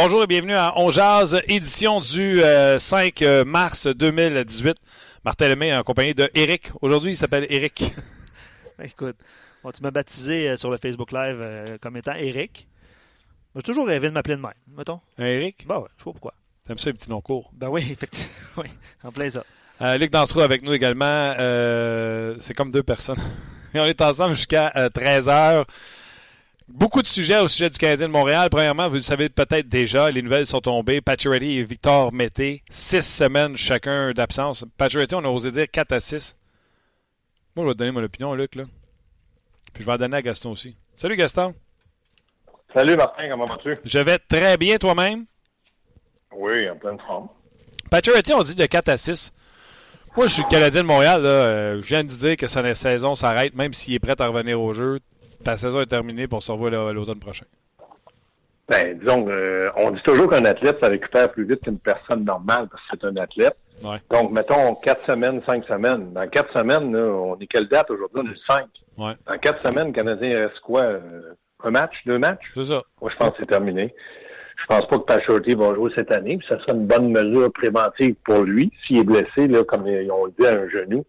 Bonjour et bienvenue à On Jazz, édition du euh, 5 mars 2018. Martin Lemay en compagnie de Eric. Aujourd'hui, il s'appelle Eric. Écoute, bon, tu m'as baptisé euh, sur le Facebook Live euh, comme étant Eric. Moi, j'ai toujours rêvé de m'appeler de même, mettons. Un Eric? Bah ouais, je sais pas pourquoi. T'aimes ça, les petits noms courts? Ben oui, effectivement. Oui, en plein ça. Euh, Luc Dansereau avec nous également. Euh, c'est comme deux personnes. Et on est ensemble jusqu'à 13h. Beaucoup de sujets au sujet du Canadien de Montréal. Premièrement, vous le savez peut-être déjà, les nouvelles sont tombées. Pacioretty et Victor Mété, six semaines chacun d'absence. Pacioretty, on a osé dire 4 à 6. Moi, je vais te donner mon opinion, Luc. Là. Puis je vais en donner à Gaston aussi. Salut Gaston. Salut Martin, comment vas-tu? Je vais très bien toi-même. Oui, en pleine forme. Pacioretty, on dit de 4 à 6. Moi, je suis le Canadien de Montréal. Là. Euh, je viens de dire que sa saison s'arrête, même s'il est prêt à revenir au jeu. Ta saison est terminée pour se revoir l'automne prochain. Ben, disons, euh, on dit toujours qu'un athlète, ça récupère plus vite qu'une personne normale parce que c'est un athlète. Ouais. Donc, mettons, quatre semaines, cinq semaines. Dans quatre semaines, là, on est quelle date aujourd'hui? On est le 5. Ouais. Dans quatre semaines, le Canadien reste quoi? euh, un match? Deux matchs? C'est ça. Moi, je pense que c'est terminé. Je pense pas que Pachorty va jouer cette année, puis ça sera une bonne mesure préventive pour lui s'il est blessé, là, comme ils ont dit, à un genou.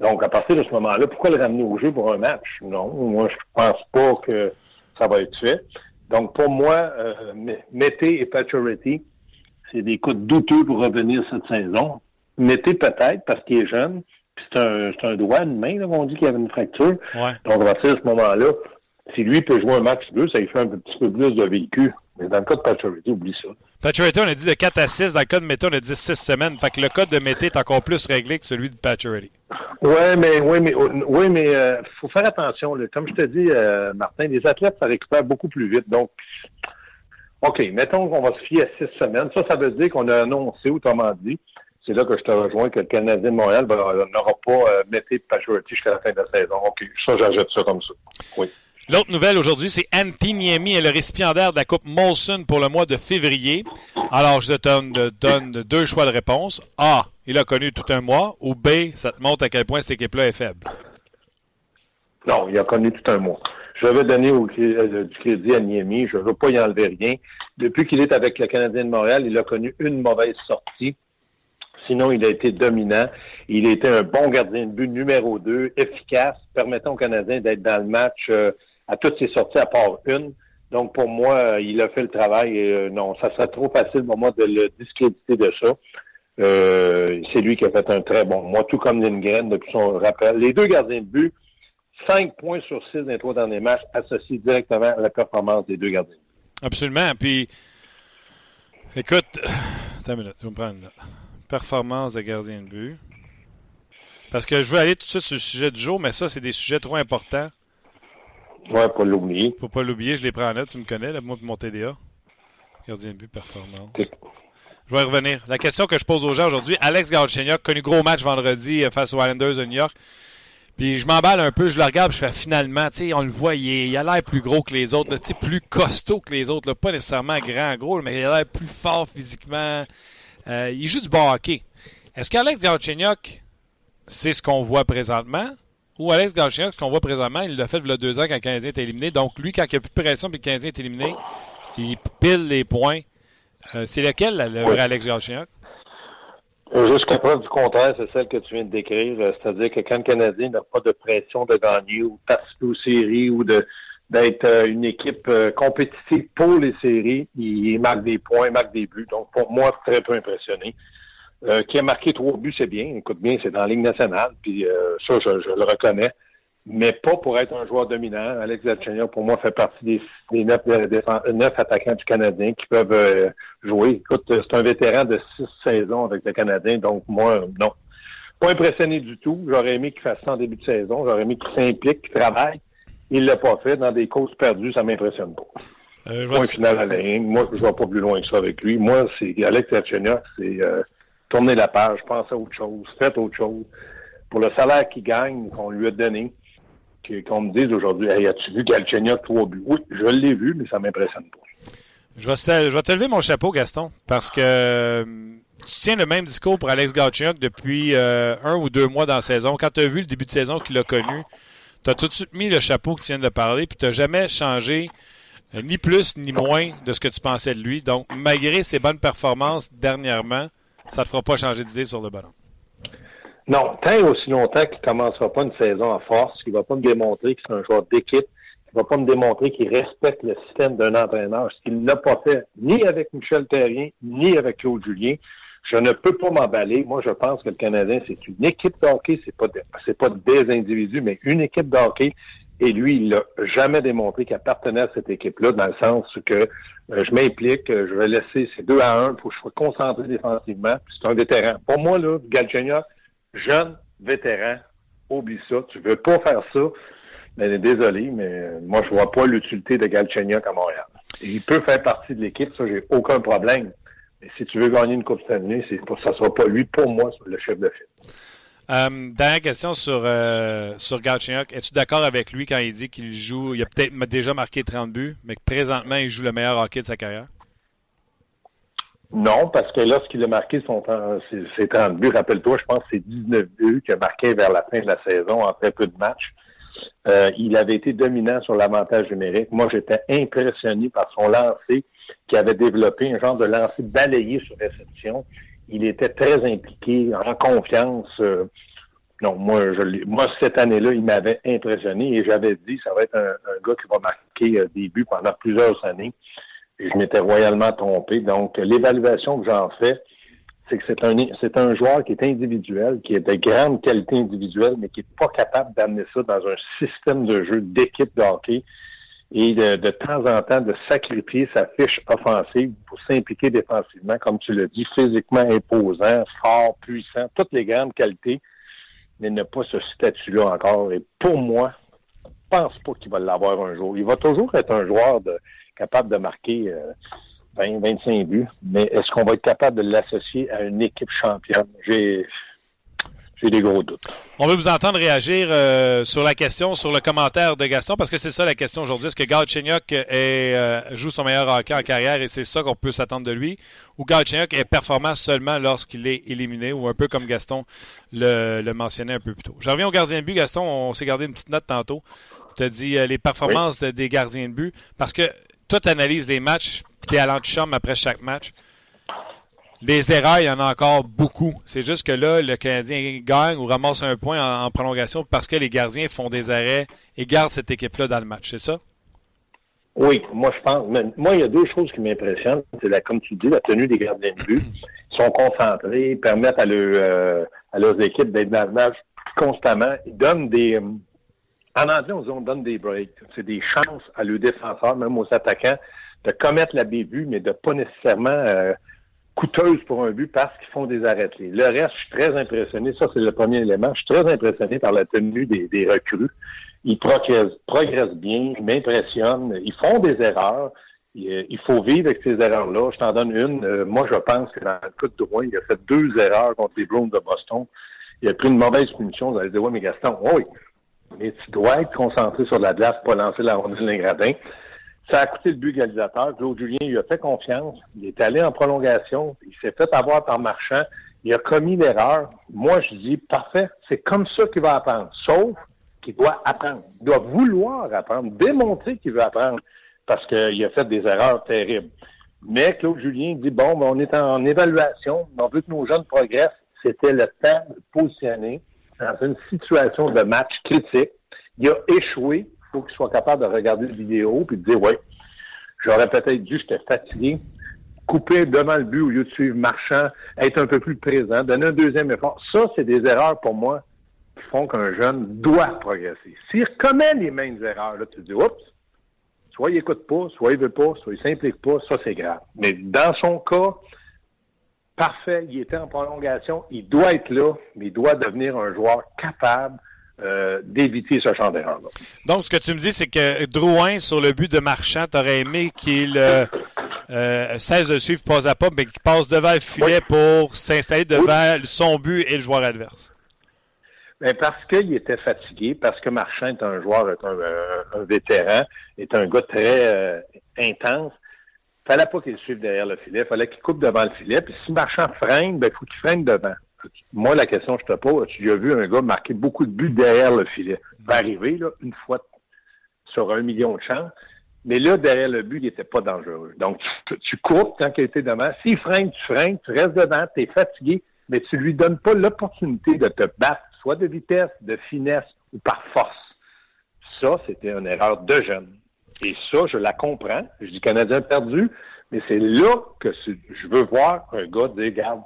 Donc, à partir de ce moment-là, pourquoi le ramener au jeu pour un match? Non, moi, je pense pas que ça va être fait. Donc, pour moi, euh, Mété et Pachority, c'est des coups douteux pour revenir cette saison. Mété peut-être, parce qu'il est jeune, puis c'est un, c'est un doigt, une main, là, on dit qu'il y avait une fracture. Ouais. Donc, à partir de ce moment-là, si lui peut jouer un match deux, ça lui fait un petit peu plus de véhicule. Mais dans le cas de Pachority, oublie ça. Pacioretty, on a dit de 4 à 6. Dans le cas de Mété, on a dit 6 semaines. Fait que le code de Mété est encore plus réglé que celui de Pacioretty. Ouais, mais oui, mais oui, mais euh, faut faire attention. Là. Comme je te dis, euh, Martin, les athlètes, ça récupère beaucoup plus vite. Donc, OK, mettons qu'on va se fier à six semaines. Ça, ça veut dire qu'on a annoncé, autrement dit, c'est là que je te rejoins, que le Canadien de Montréal ben, n'aura pas euh, Mété Pachority jusqu'à la fin de la saison. OK, ça, j'ajoute ça comme ça. Oui. L'autre nouvelle aujourd'hui, c'est Antti Niemi est le récipiendaire de la Coupe Molson pour le mois de février. Alors, je te donne, deux choix de réponse. A, il a connu tout un mois. Ou B, ça te montre à quel point cette équipe-là est faible? Non, il a connu tout un mois. Je vais donner euh, du crédit à Niemi. Je ne veux pas y enlever rien. Depuis qu'il est avec le Canadien de Montréal, il a connu une mauvaise sortie. Sinon, il a été dominant. Il été un bon gardien de but numéro 2, efficace, permettant aux Canadiens d'être dans le match euh, à toutes ses sorties à part une. Donc, pour moi, euh, il a fait le travail. Euh, non, ça serait trop facile pour moi de le discréditer de ça. Euh, c'est lui qui a fait un très bon mois, tout comme Lindgren depuis son rappel. Les deux gardiens de but, 5 points sur 6 dans les trois derniers matchs, associés directement à la performance des deux gardiens de but. Absolument. Puis, écoute, attends une minute, je vais me prendre là. Performance de gardien de but. Parce que je veux aller tout de suite sur le sujet du jour, mais ça, c'est des sujets trop importants. Ouais, pas l'oublier. Faut pas l'oublier, je les prends en note, tu me connais, là, moi et mon TDA. Gardien de but, performance. Je vais y revenir. La question que je pose aux gens aujourd'hui, Alex Galchenyuk, connu gros match vendredi euh, face aux Islanders de New York. Puis je m'emballe un peu, je le regarde, je fais finalement, tu sais, on le voit, il, est- il a l'air plus gros que les autres, tu sais, plus costaud que les autres, là, pas nécessairement grand, gros, mais il a l'air plus fort physiquement. Euh, il joue du bon hockey. Est-ce qu'Alex Galchenyuk, c'est ce qu'on voit présentement? Ou Alex Galchenyuk, ce qu'on voit présentement, il l'a fait il y a deux ans quand le Canadien est éliminé. Donc lui, quand il n'y a plus de pression que le Canadien est éliminé, il pile les points. Euh, c'est lequel, le vrai. Alex Galchenyuk? Jusqu'à preuve du contraire, c'est celle que tu viens de décrire. C'est-à-dire que quand le Canadien n'a pas de pression de gagner ou de participer aux séries ou d'être euh, une équipe euh, compétitive pour les séries. Il marque des points, il marque des buts. Donc, pour moi, très peu impressionné. Euh, qui a marqué trois buts, c'est bien. Écoute bien, c'est dans la Ligue nationale. Puis ça, je, le reconnais. Mais pas pour être un joueur dominant. Alex Galchenyuk, pour moi, fait partie des, des neuf, neuf, attaquants du Canadien qui peuvent jouer. Écoute, c'est un vétéran de six saisons avec le Canadien. Donc, moi, non. Pas impressionné du tout. J'aurais aimé qu'il fasse ça en début de saison. J'aurais aimé qu'il s'implique, qu'il travaille. Il l'a pas fait. Dans des causes perdues, ça m'impressionne pas. Euh, Point final à la ligne. Moi, je ne vais pas plus loin que ça avec lui. Moi, c'est Alex Gatchenyuk, c'est tourner la page, penser à autre chose, faites autre chose. Pour le salaire qu'il gagne, qu'on lui a donné, qu'on me dise aujourd'hui, as-tu vu Galchenyuk trois buts? Oui, je l'ai vu, mais ça m'impressionne pas. Je vais, je vais te lever mon chapeau, Gaston, parce que euh, tu tiens le même discours pour Alex Galchenyuk depuis euh, un ou deux mois dans la saison. Quand tu as vu le début de saison qu'il a connu, tu as tout de suite mis le chapeau que tu viens de parler, puis tu n'as jamais changé euh, ni plus ni moins de ce que tu pensais de lui. Donc, malgré ses bonnes performances dernièrement, ça ne fera pas changer d'idée sur le ballon. Non, tant et aussi longtemps qu'il ne commencera pas une saison en force, qu'il ne va pas me démontrer que c'est un joueur d'équipe, qu'il ne va pas me démontrer qu'il respecte le système d'un entraîneur, ce qu'il n'a pas fait ni avec Michel Terrien, ni avec Claude Julien. Je ne peux pas m'emballer. Moi, je pense que le Canadien, c'est une équipe de hockey. C'est pas, pas des individus, mais une équipe de hockey. Et lui, il n'a jamais démontré qu'il appartenait à cette équipe-là, dans le sens que je m'implique, euh, je vais laisser ces deux à un pour que je sois concentré défensivement. C'est un vétéran. Pour moi, là, Galchenia, jeune, vétéran, oublie ça. Tu veux pas faire ça. Mais désolé, mais moi, je vois pas l'utilité de Galchenyuk à Montréal. Il peut faire partie de l'équipe, ça, j'ai aucun problème si tu veux gagner une Coupe Stanley, ça ne sera pas lui, pour moi, le chef de file. Euh, dernière question sur, euh, Es-tu d'accord avec lui quand il dit qu'il joue, il a peut-être déjà marqué 30 buts, mais que présentement, il joue le meilleur hockey de sa carrière? Non, parce que lorsqu'il a marqué son, ses, 30 buts, rappelle-toi, je pense que c'est 19 buts qu'il a marqué vers la fin de la saison en très peu de matchs. Euh, il avait été dominant sur l'avantage numérique. Moi, j'étais impressionné par son lancer qui avait développé un genre de lancer balayé sur réception. Il était très impliqué, en confiance. Euh, non, moi, je moi cette année-là, il m'avait impressionné et j'avais dit ça va être un, gars qui va marquer euh, des buts pendant plusieurs années. Et je m'étais royalement trompé. Donc, l'évaluation que j'en fais, c'est que c'est un c'est un joueur qui est individuel, qui est de grande qualité individuelle, mais qui n'est pas capable d'amener ça dans un système de jeu d'équipe de hockey et de, de, temps en temps de sacrifier sa fiche offensive pour s'impliquer défensivement, comme tu l'as dit, physiquement imposant, fort, puissant, toutes les grandes qualités, mais n'a pas ce statut-là encore. Et pour moi, je pense pas qu'il va l'avoir un jour. Il va toujours être un joueur de, capable de marquer 20, euh, 25 buts, mais est-ce qu'on va être capable de l'associer à une équipe championne? J'ai j'ai des gros doutes. On veut vous entendre réagir euh, sur la question, sur le commentaire de Gaston, parce que c'est ça la question aujourd'hui. Est-ce que Galchenyuk euh, joue son meilleur hockey en carrière et c'est ça qu'on peut s'attendre de lui? Ou Galchenyuk est performant seulement lorsqu'il est éliminé, ou un peu comme Gaston le, mentionnait un peu plus tôt? Je reviens au gardien de but. Gaston, on s'est gardé une petite note tantôt. Tu as dit euh, les performances des gardiens de but, parce que toi, tu analyses les matchs, tu es à l'antichambre après chaque match. Les erreurs, il y en a encore beaucoup. C'est juste que là, le Canadien gagne ou ramasse un point en, prolongation parce que les gardiens font des arrêts et gardent cette équipe-là dans le match, c'est ça? Oui, moi je pense. moi, il y a deux choses qui m'impressionnent. C'est la, comme tu dis, la tenue des gardiens de but. Ils sont concentrés, permettent à, euh, à leurs équipes d'être dans le match constamment. Ils donnent des. Euh, en anglais, on donne des breaks. C'est des chances à leurs défenseurs, même aux attaquants, de commettre la bévue, mais de pas nécessairement euh, coûteuse pour un but parce qu'ils font des arrêts. Le reste, je suis très impressionné. Ça, c'est le premier élément. Je suis très impressionné par la tenue des, des recrues. Ils progressent, progressent bien, ils m'impressionnent. Ils font des erreurs. Il faut vivre avec ces erreurs-là. Je t'en donne une. Euh, moi, je pense que dans le cas de Drouin, il a fait deux erreurs contre les Browns de Boston. Il a pris une mauvaise punition. Vous allez dire, oui, mais Gaston, oui, mais tu dois être concentré sur la glace, pas lancer la rondelle d'un gradin. Ça a coûté le but égalisateur. Claude Julien il a fait confiance. Il est allé en prolongation. Il s'est fait avoir par Marchand. Il a commis l'erreur. Moi, je dis, parfait. C'est comme ça qu'il va apprendre. Sauf qu'il doit apprendre. Il doit vouloir apprendre, démontrer qu'il veut apprendre parce qu'il a fait des erreurs terribles. Mais Claude Julien dit, bon, ben, on est en, évaluation. On veut que nos jeunes progressent. c'était le temps de positionner dans une situation de match critique. Il a échoué. Faut qu'il soit capable de regarder la vidéo et de dire, oui, j'aurais peut-être dû, j'étais fatigué, couper devant le but au lieu de suivre Marchand, être un peu plus présent, donner un deuxième effort. Ça, c'est des erreurs pour moi qui font qu'un jeune doit progresser. S'il commet les mêmes erreurs, là, tu te dis, oups, soit il écoute pas, soit il veut pas, soit il s'implique pas, ça c'est grave. Mais dans son cas, parfait, il était en prolongation, il doit être là, mais il doit devenir un joueur capable euh, d'éviter ce champ d'erreur. Donc, ce que tu me dis, c'est que Drouin, sur le but de Marchand, t'aurais aimé qu'il euh, euh, cesse de suivre pas à pas, mais qu'il passe devant le filet pour s'installer devant son but et le joueur adverse. Ben parce qu'il était fatigué, parce que Marchand est un joueur, est un, un vétéran, est un gars très intense fallait pas qu'il suive derrière le filet, fallait qu'il coupe devant le filet. Puis si Marchand freine, ben, il faut qu'il freine devant. Moi, la question que je te pose, tu as vu un gars marquer beaucoup de buts derrière le filet. Ça va arriver, là, une fois sur un million de chances. Mais là, derrière le but, il n'était pas dangereux. Donc, tu, coupes tant qu'il était devant. S'il freine, tu freines, tu restes devant, tu es fatigué, mais tu lui donnes pas l'opportunité de te battre, soit de vitesse, de finesse ou par force. Ça, c'était une erreur de jeune. Et ça, je la comprends. Je dis Canadien perdu, mais c'est là que je veux voir un gars dire, regarde,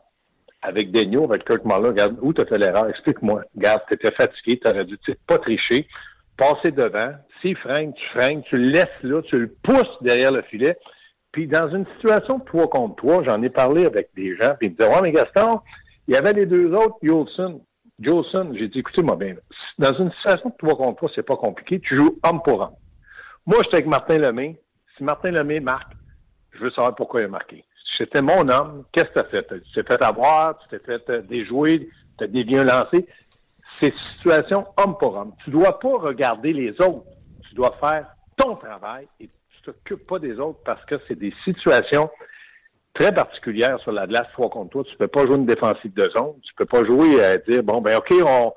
avec Denio, avec Kirk regarde, où tu as fait l'erreur? Explique-moi. Regarde, tu étais fatigué, tu aurais dû pas tricher, passer devant. S'il freine, tu freines, tu le laisses là, tu le pousses derrière le filet. Puis dans une situation de 3 contre 3, j'en ai parlé avec des gens, puis ils me disaient, ouais, mais Gaston, il y avait les deux autres, Jolson. Jolson, j'ai dit, écoutez-moi bien, dans une situation de 3 contre 3, c'est pas compliqué, tu joues homme pour homme. Moi, j'étais avec Martin Lemay. Si Martin Lemay marque, je veux savoir pourquoi il a marqué. C'était mon homme, qu'est-ce que tu as fait? Tu t'es fait avoir, tu t'es fait euh, déjouer, tu as dévié un lancé. C'est situation homme pour homme. Tu dois pas regarder les autres. Tu dois faire ton travail et tu t'occupes pas des autres parce que c'est des situations très particulières sur la glace trois contre toi. Tu peux pas jouer une défensive de zone. Tu peux pas jouer à dire, bon, ben, OK, on,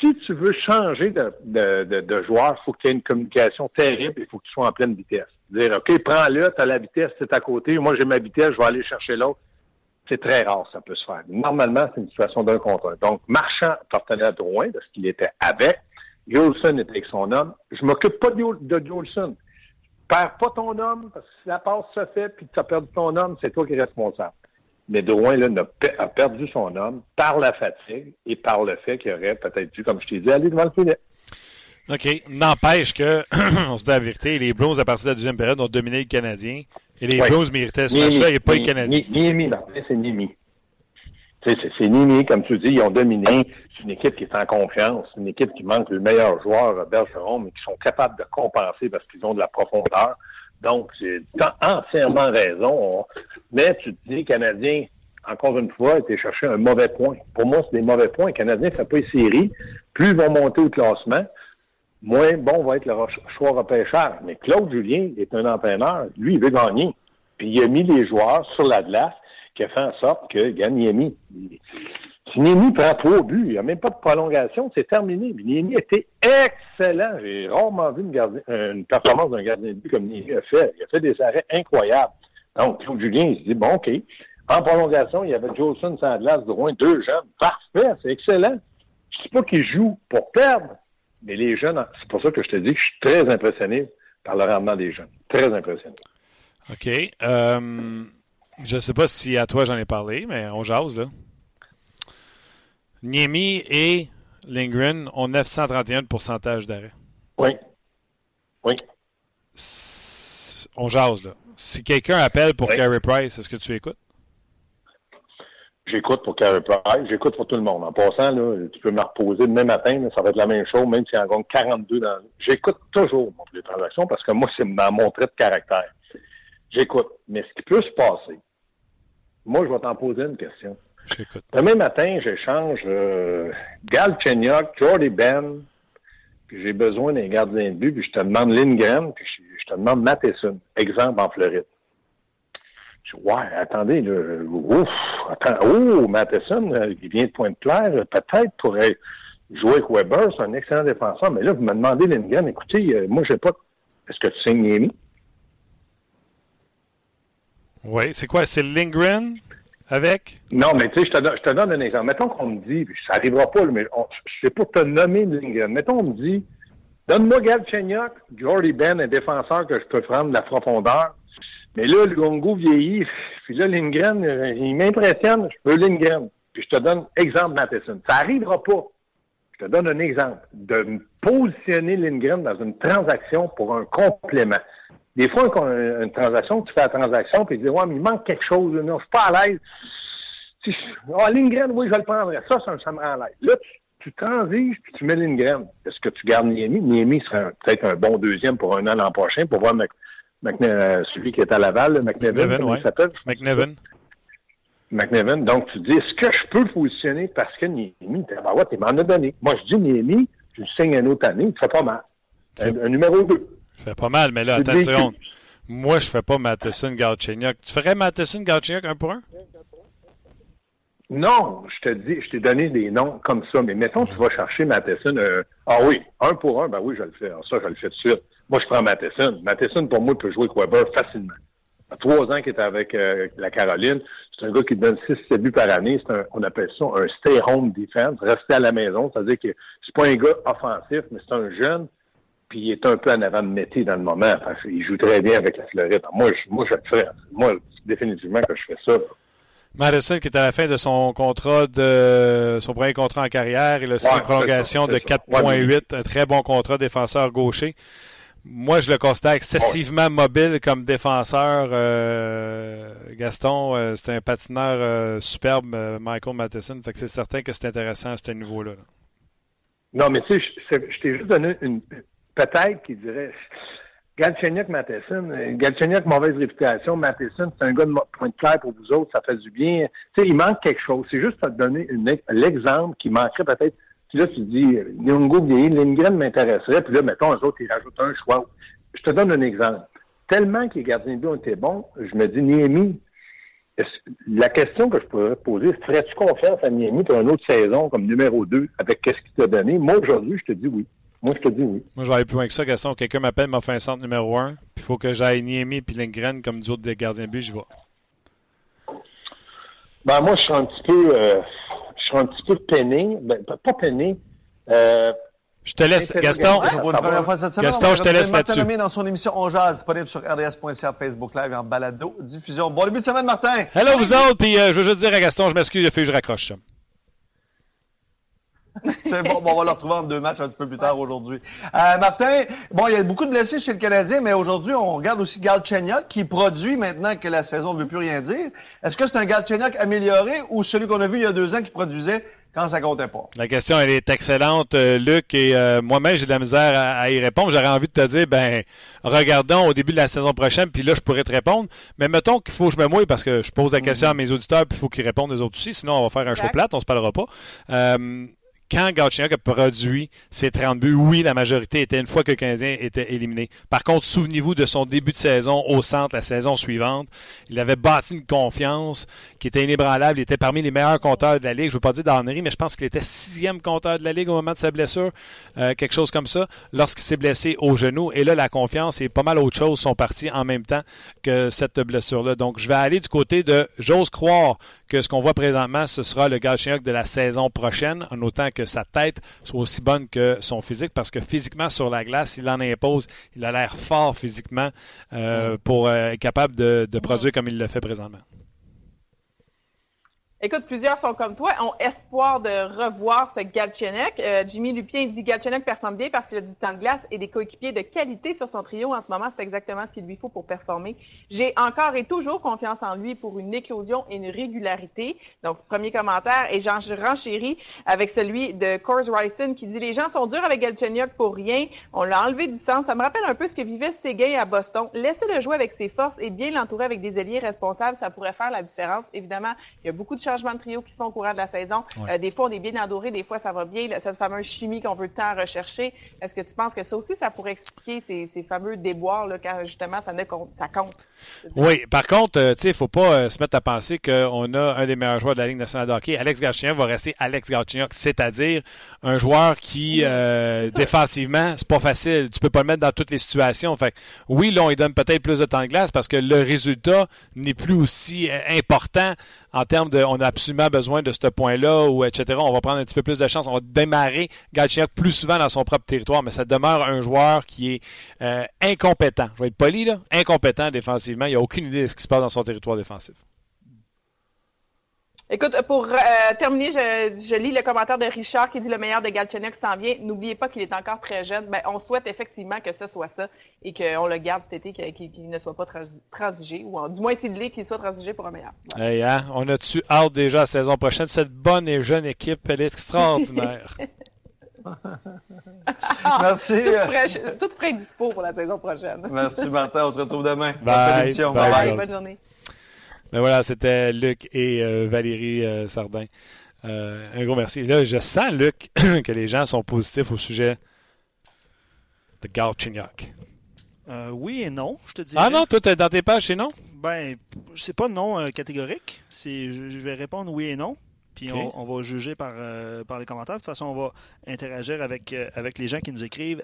si tu veux changer de, de, de, joueur, il faut qu'il y ait une communication terrible, il faut que tu sois en pleine vitesse. Dire, OK, prends-le, tu as la vitesse, c'est à côté, moi j'ai ma vitesse, je vais aller chercher l'autre. C'est très rare, ça peut se faire. Normalement, c'est une situation d'un contre un. Donc, Marchand appartenait à Drouin, parce qu'il était avec. Jolson était avec son homme. Je m'occupe pas de, de Jolson. Perds pas ton homme, parce que si la passe se fait, puis tu as perdu ton homme, c'est toi qui es responsable. Mais Drouin là, a, perdu son homme par la fatigue et par le fait qu'il aurait peut-être dû, comme je t'ai dit, aller devant le filet. OK. N'empêche que, on se dit la vérité, les Blues, à partir de la deuxième période, ont dominé le Canadien. Et les Blues méritaient ce match-là et pas les Canadiens. Niemi, c'est Niemi. C'est Nimi, comme tu dis, ils ont dominé. C'est une équipe qui est en confiance. C'est une équipe qui manque le meilleur joueur, Bergeron, mais qui sont capables de compenser parce qu'ils ont de la profondeur. Donc, c'est entièrement raison. Mais tu te dis, Canadien, encore une fois, été chercher un mauvais point. Pour moi, c'est des mauvais points. Les Canadiens ne pas une série. Plus ils vont monter au classement, moins bon va être le choix repêcheur. Mais Claude Julien est un entraîneur. Lui, il veut gagner. Puis il a mis les joueurs sur la glace qui a fait en sorte que Gagnemi si Niemi prend trois buts, il n'y a même pas de prolongation, c'est terminé. Niemi était excellent. J'ai rarement vu une, euh, une performance d'un gardien de but comme Niemi a fait. Il a fait des arrêts incroyables. Donc, Claude Julien, il se dit, bon, OK. En prolongation, il y avait Jolson, Sandlas, Drouin, deux jeunes. Parfait, c'est excellent. Je ne dis pas qu'ils jouent pour perdre, mais les jeunes, c'est pour ça que je te dis que je suis très impressionné par le rendement des jeunes. Très impressionné. OK. Euh, je ne sais pas si à toi j'en ai parlé, mais on jase, là. Niemi et Lindgren ont 931 de pourcentage d'arrêt. Oui. Oui. On jase, là. Si quelqu'un appelle pour Carey Price, est-ce que tu écoutes? J'écoute pour Carey Price, j'écoute pour tout le monde. En passant, là, tu peux me reposer demain matin, ça va être la même chose, même si en gagne 42 dans. J'écoute toujours les transactions parce que moi, c'est dans mon trait de caractère. J'écoute. Mais ce qui peut se passer, moi, je vais t'en poser une question. Demain matin, j'échange euh, Gal Chenyok, Jordy Ben, puis j'ai besoin d'un gardien de but, puis je te demande Lindgren, puis je, te demande Matheson, exemple en Floride. Je dis, ouais, attendez, ouf, attends, oh, Matheson, euh, il vient de Pointe-Claire, peut-être pourrait jouer avec Weber, c'est un excellent défenseur, mais là, vous me demandez Lindgren, écoutez, euh, moi, je sais pas, est-ce que tu signes Niemi? Oui, c'est quoi, c'est Lindgren? Avec? Non, mais tu sais, je te, je te donne un exemple. Mettons qu'on me dit, ça n'arrivera pas, mais sais pas te nommer Lindgren. Mettons qu'on me dit, donne-moi Galchenyuk, Jordy Ben, un défenseur que je peux prendre de la profondeur. Mais là, le Gongo vieillit, puis là, Lindgren, il m'impressionne, je veux Lindgren. Puis je te donne exemple Matheson. Ça n'arrivera pas. Je te donne un exemple. De positionner Lindgren dans une transaction pour un complément. Des fois, une, une transaction, tu fais la transaction, puis tu dis, ouais, mais il manque quelque chose, non, je suis pas à l'aise. Ah, Lindgren, oui, je le prendrais. Ça, ça, me rend à l'aise. Là, tu, transiges, puis tu mets Lindgren. Est-ce que tu gardes Niemi? Niemi serait peut-être un bon deuxième pour un an l'an prochain pour voir euh, celui qui est à Laval, McNevin, McNevin s'appelle? McNevin. McNevin. Donc, tu dis, est-ce que je peux positionner parce que Niemi, ben ouais, tu m'en as donné. Moi, je dis Niemi, tu le signes une autre année, tu fais pas mal. Un, numéro 2. Je fais pas mal, mais là, attention. Moi, je fais pas Matheson Galchenyuk. Tu ferais Matheson Galchenyuk un pour un? Non, je te dis, je t'ai donné des noms comme ça, mais mettons, tu vas chercher Matheson. Euh, ah oui, un pour un, ben oui, je le fais. Alors ça, je le fais tout de suite. Moi, je prends Matheson. Matheson, pour moi, peut jouer avec Weber facilement. A trois ans qu'il est avec euh, la Caroline. C'est un gars qui donne 6 buts par année. C'est un, on appelle ça un stay-home defense, rester à la maison. C'est-à-dire que c'est pas un gars offensif, mais c'est un jeune, puis il est un peu en avant de métier dans le moment. il joue très bien avec la Floride. Moi, je, moi, je le fais. Moi, définitivement que je fais ça. Madison qui est à la fin de son contrat de son premier contrat en carrière. Il a signé une prolongation de 4.8, un très bon contrat défenseur gaucher. Moi, je le constate excessivement mobile comme défenseur. Euh, Gaston, euh, c'est un patineur euh, superbe, Michael Matheson. Fait que c'est certain que c'est intéressant à ce niveau-là. Non, mais tu sais, je, t'ai juste donné une peut-être qui dirait Galchenyuk, Matheson. Galchenyuk, mauvaise réputation. Matheson, c'est un gars de point de clair pour vous autres. Ça fait du bien. Tu sais, il manque quelque chose. C'est juste pour te donner l'exemple qui manquerait peut-être puis là, tu dis, Nyongo Lindgren m'intéresserait, puis là, mettons, eux autres, ils rajoutent un choix. Je te donne un exemple. Tellement que les gardiens de but ont été bons, je me dis, Niemi, la question que je pourrais poser, ferais-tu confiance à Niemi pour une autre saison comme numéro 2 avec qu'est-ce qu'il t'a donné? Moi, aujourd'hui, je te dis oui. Moi, je te dis oui. Moi, je vais aller plus loin que ça, Gaston. Quelqu'un m'appelle, m'a fait un centre numéro 1, puis il faut que j'aille Niemi puis Lindgren comme d'autres des gardiens de but, j'y vais. Ben, moi, je suis un petit peu. Euh, je suis un petit peu peiné. Ben, pas peiné. Euh, je te laisse, Gaston. pour une première fois cette semaine, Gaston, je te laisse là-dessus. dans son émission On Jazz, disponible sur rds.ca, Facebook Live et en balado diffusion. Bon début de semaine, Martin. Hello, vous autres. Puis euh, je veux juste dire à Gaston, je m'excuse, il a fait que je raccroche. C'est bon, bon, on va le retrouver en deux matchs un petit peu plus tard aujourd'hui. Euh, Martin, bon, il y a beaucoup de blessés chez le Canadien, mais aujourd'hui, on regarde aussi Galchenyuk qui produit maintenant que la saison ne veut plus rien dire. Est-ce que c'est un Galchenyuk amélioré ou celui qu'on a vu il y a deux ans qui produisait quand ça comptait pas? La question, elle est excellente, euh, Luc, et euh, moi-même, j'ai de la misère à, y répondre. J'aurais envie de te dire, ben, regardons au début de la saison prochaine, puis là, je pourrais te répondre. Mais mettons qu'il faut que je me mouille parce que je pose la question à mes auditeurs, puis il faut qu'ils répondent les autres aussi, sinon on va faire un show plate, on se parlera pas. Euh, quand Galchenyuk a produit ses 30 buts, oui, la majorité était une fois que le Canadien était éliminé. Par contre, souvenez-vous de son début de saison au centre la saison suivante. Il avait bâti une confiance qui était inébranlable. Il était parmi les meilleurs compteurs de la Ligue. Je ne veux pas dire d'Henri, mais je pense qu'il était sixième compteur de la Ligue au moment de sa blessure. Euh, quelque chose comme ça. Lorsqu'il s'est blessé au genou. Et là, la confiance et pas mal d'autres choses sont parties en même temps que cette blessure-là. Donc, je vais aller du côté de j'ose croire que ce qu'on voit présentement, ce sera le Galchenyuk de la saison prochaine, en autant que sa tête soit aussi bonne que son physique, parce que physiquement, sur la glace, il en impose. Il a l'air fort physiquement euh, pour euh, être capable de, de produire comme il le fait présentement. Écoute, plusieurs sont comme toi, ont espoir de revoir ce Galchenyuk. Euh, Jimmy Lupien dit Galchenyuk performe bien parce qu'il a du temps de glace et des coéquipiers de qualité sur son trio en ce moment. C'est exactement ce qu'il lui faut pour performer. J'ai encore et toujours confiance en lui pour une éclosion et une régularité. Donc, premier commentaire. Et j'en renchéris avec celui de Coors Ryson qui dit Les gens sont durs avec Galchenyuk pour rien. On l'a enlevé du centre. Ça me rappelle un peu ce que vivait Séguin à Boston. Laissez-le jouer avec ses forces et bien l'entourer avec des alliés responsables. Ça pourrait faire la différence. Évidemment, il y a beaucoup de changements de trio qui se font au courant de la saison. Euh, des fois, on est bien endoré, des fois, ça va bien. Cette fameuse chimie qu'on veut tant rechercher, est-ce que tu penses que ça aussi, ça pourrait expliquer ces, fameux déboires là, quand justement ça, ne compte, ça compte? Oui, par contre, euh, il ne faut pas euh, se mettre à penser qu'on a un des meilleurs joueurs de la Ligue nationale de hockey. Alex Galchenyuk va rester Alex Galchenyuk, c'est-à-dire un joueur qui, défensivement, c'est pas facile. Tu peux pas le mettre dans toutes les situations. Fait oui, là, on lui donne peut-être plus de temps de glace parce que le résultat n'est plus aussi important en termes de on a absolument besoin de ce point-là ou etc. On va prendre un petit peu plus de chance. On va démarrer Galchenyuk plus souvent dans son propre territoire, mais ça demeure un joueur qui est euh, incompétent. Je vais être poli là, incompétent défensivement. Il n'a aucune idée de ce qui se passe dans son territoire défensif. Écoute, pour euh, terminer, je, lis le commentaire de Richard qui dit le meilleur de Galchenyuk s'en vient. N'oubliez pas qu'il est encore très jeune. Ben, on souhaite effectivement que ce soit ça et qu'on le garde cet été, qu'il ne soit pas transigé, ou du moins s'il l'est, qu'il soit transigé pour un meilleur. Hein, on a-tu hâte déjà la saison prochaine? Cette bonne et jeune équipe, elle est extraordinaire. Merci. tout, frais, dispo pour la saison prochaine. Merci Martin, on se retrouve demain. Bye. Bye. bye. Bonne journée. Mais voilà, c'était Luc et euh, Valérie euh, Sardin. Euh, un gros merci. Là, je sens, Luc, que les gens sont positifs au sujet de Galchenyuk. oui et non, je te dis. Ah non, toi, es dans tes pages, c'est non? Ben, c'est pas non catégorique. C'est, je, vais répondre oui et non. Puis on, va juger par, par les commentaires. De toute façon, on va interagir avec, avec les gens qui nous écrivent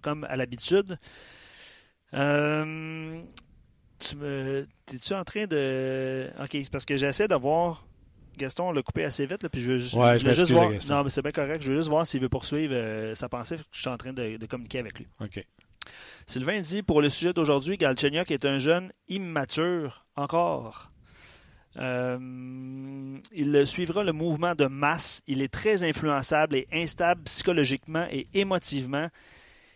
comme à l'habitude. Euh, tu me. T'es-tu en train de. Ok, c'est parce que j'essaie de voir. Gaston l'a coupé assez vite, là, puis je, je, ouais, je, juste voir. Non, mais c'est bien correct. Je veux juste voir s'il veut poursuivre euh, sa pensée. Je suis en train de, communiquer avec lui. OK. Sylvain dit pour le sujet d'aujourd'hui, Galchenyuk est un jeune immature encore. Euh, il suivra le mouvement de masse. Il est très influençable et instable psychologiquement et émotivement.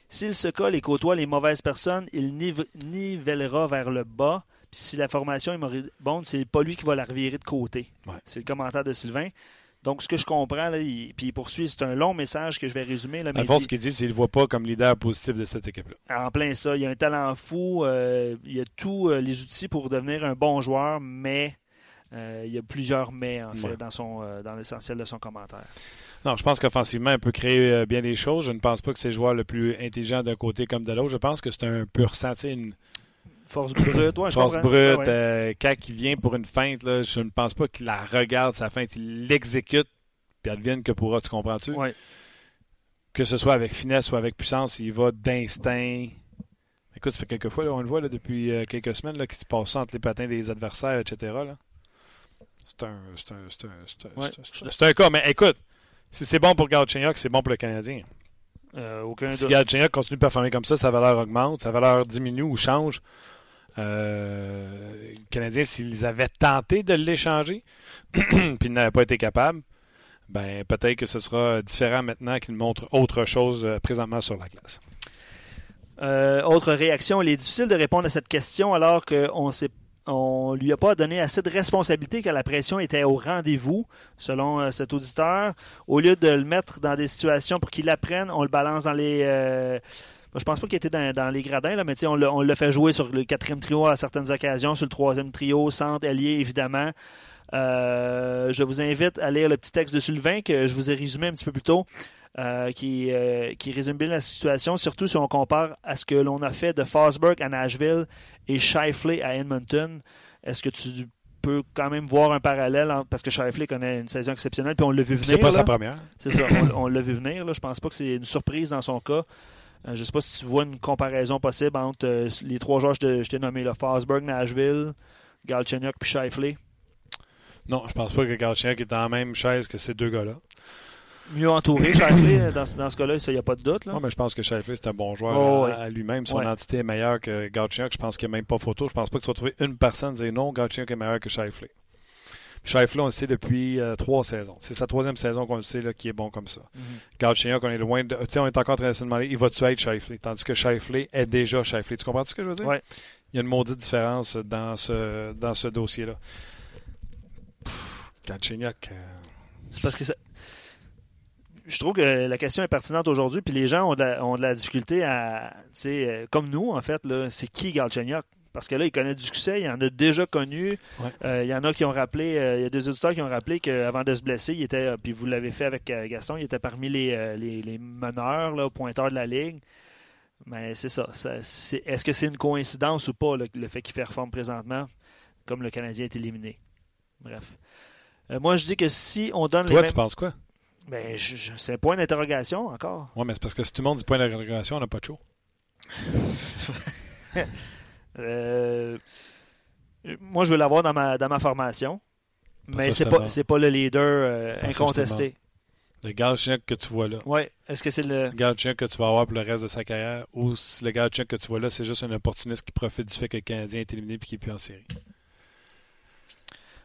S'il se colle et côtoie les mauvaises personnes, il nivellera vers le bas. Puis si la formation est moribonde, c'est pas lui qui va la revirer de côté. C'est le commentaire de Sylvain. Donc, ce que je comprends, là, il, puis il poursuit, c'est un long message que je vais résumer. Là, fond, ce qu'il dit, c'est qu'il ne voit pas comme leader positif de cette équipe-là. En plein ça. Il a un talent fou. Euh, il a tous euh, les outils pour devenir un bon joueur, mais euh, il y a plusieurs mais, en fait, dans, son, dans l'essentiel de son commentaire. Non, je pense qu'offensivement, il peut créer euh, bien des choses. Je ne pense pas que c'est le joueur le plus intelligent d'un côté comme de l'autre. Je pense que c'est un pur sang, une force brute. force brute. Ah euh, quand il vient pour une feinte, je ne pense pas qu'il la regarde, sa feinte. Il l'exécute, puis elle vienne que pourra. Tu comprends-tu? Que ce soit avec finesse ou avec puissance, il va d'instinct. Écoute, ça fait quelques fois, on le voit depuis euh, quelques semaines, qu'il se passe entre les patins des adversaires, etc. C'est un, un, un, un, cas. Mais écoute, si c'est bon pour Galchenyuk, c'est bon pour le Canadien. Euh, aucun si Galchenyuk continue de performer comme ça, sa valeur augmente, sa valeur diminue ou change. Euh, le Canadien, s'ils avaient tenté de l'échanger, puis ils n'avaient pas été capables, ben peut-être que ce sera différent maintenant qu'il montre autre chose euh, présentement sur la glace. autre réaction, il est difficile de répondre à cette question alors qu'on ne sait on lui a pas donné assez de responsabilité quand la pression était au rendez-vous, selon euh, cet auditeur. Au lieu de le mettre dans des situations pour qu'il apprenne, on le balance dans les. Euh, je pense pas qu'il était dans, les gradins, là, mais on le, fait jouer sur le quatrième trio à certaines occasions, sur le troisième trio, centre, allié, évidemment. Euh, je vous invite à lire le petit texte de Sylvain que je vous ai résumé un petit peu plus tôt. Qui, qui résume bien la situation, surtout si on compare à ce que l'on a fait de Fosberg à Nashville et Shifley à Edmonton. Est-ce que tu peux quand même voir un parallèle parce que Shifley connaît une saison exceptionnelle puis on l'a vu venir. C'est pas sa première. C'est ça, on, l'a vu venir. Là. Je pense pas que c'est une surprise dans son cas. Euh, je sais pas si tu vois une comparaison possible entre euh, les trois joueurs que je t'ai nommés, là, Fosberg, Nashville, Galchenyuk puis Shifley. Non, je pense pas que Galchenyuk est dans la même chaise que ces deux gars-là mieux entouré, Shifley, dans, dans ce cas-là, il n'y a pas de doute. Là. mais je pense que Shifley, c'est un bon joueur oh, à, lui-même. Son entité est meilleure que Gauthier. Je pense qu'il n'y a même pas photo. Je pense pas que tu vas trouver une personne qui dire non, Gauthier est meilleur que Shifley. Shifley, on le sait depuis euh, trois saisons. C'est sa troisième saison qu'on le sait là, qui est bon comme ça. Mm on est loin de. Tu sais, on est encore en train de se demander, il va-tu être Shifley? Tandis que Shifley est déjà Shifley. Tu comprends ce que je veux dire? Oui. Il y a une maudite différence dans ce, dans ce dossier-là. Galchenyuk. Euh, c'est parce que ça, je trouve que la question est pertinente aujourd'hui, puis les gens ont de la, difficulté à, tu sais, euh, comme nous, en fait, c'est qui Galchenyuk? Parce que là, il connaît du succès, il en a déjà connu. Euh, il y en a qui ont rappelé, euh, il y a des auditeurs qui ont rappelé qu'avant de se blesser, il était, puis vous l'avez fait avec Gaston, il était parmi les, les, meneurs, là, pointeurs de la Ligue. Mais c'est ça. est, ce que c'est une coïncidence ou pas, le, fait qu'il fait reforme présentement, comme le Canadien est éliminé? Bref. moi, je dis que si on donne Toi, tu penses quoi? Ben, c'est un point d'interrogation encore. Oui, mais c'est parce que si tout le monde dit point d'interrogation, on n'a pas de chaud. Euh, moi, je veux l'avoir dans ma, dans ma formation. mais c'est pas, pas le leader euh, incontesté. Le Galchenyuk que tu vois là. Oui. Est-ce que c'est le. Galchenyuk que tu vas avoir pour le reste de sa carrière ou le Galchenyuk que tu vois là, c'est juste un opportuniste qui profite du fait que le Canadien est éliminé et qu'il n'est plus en série?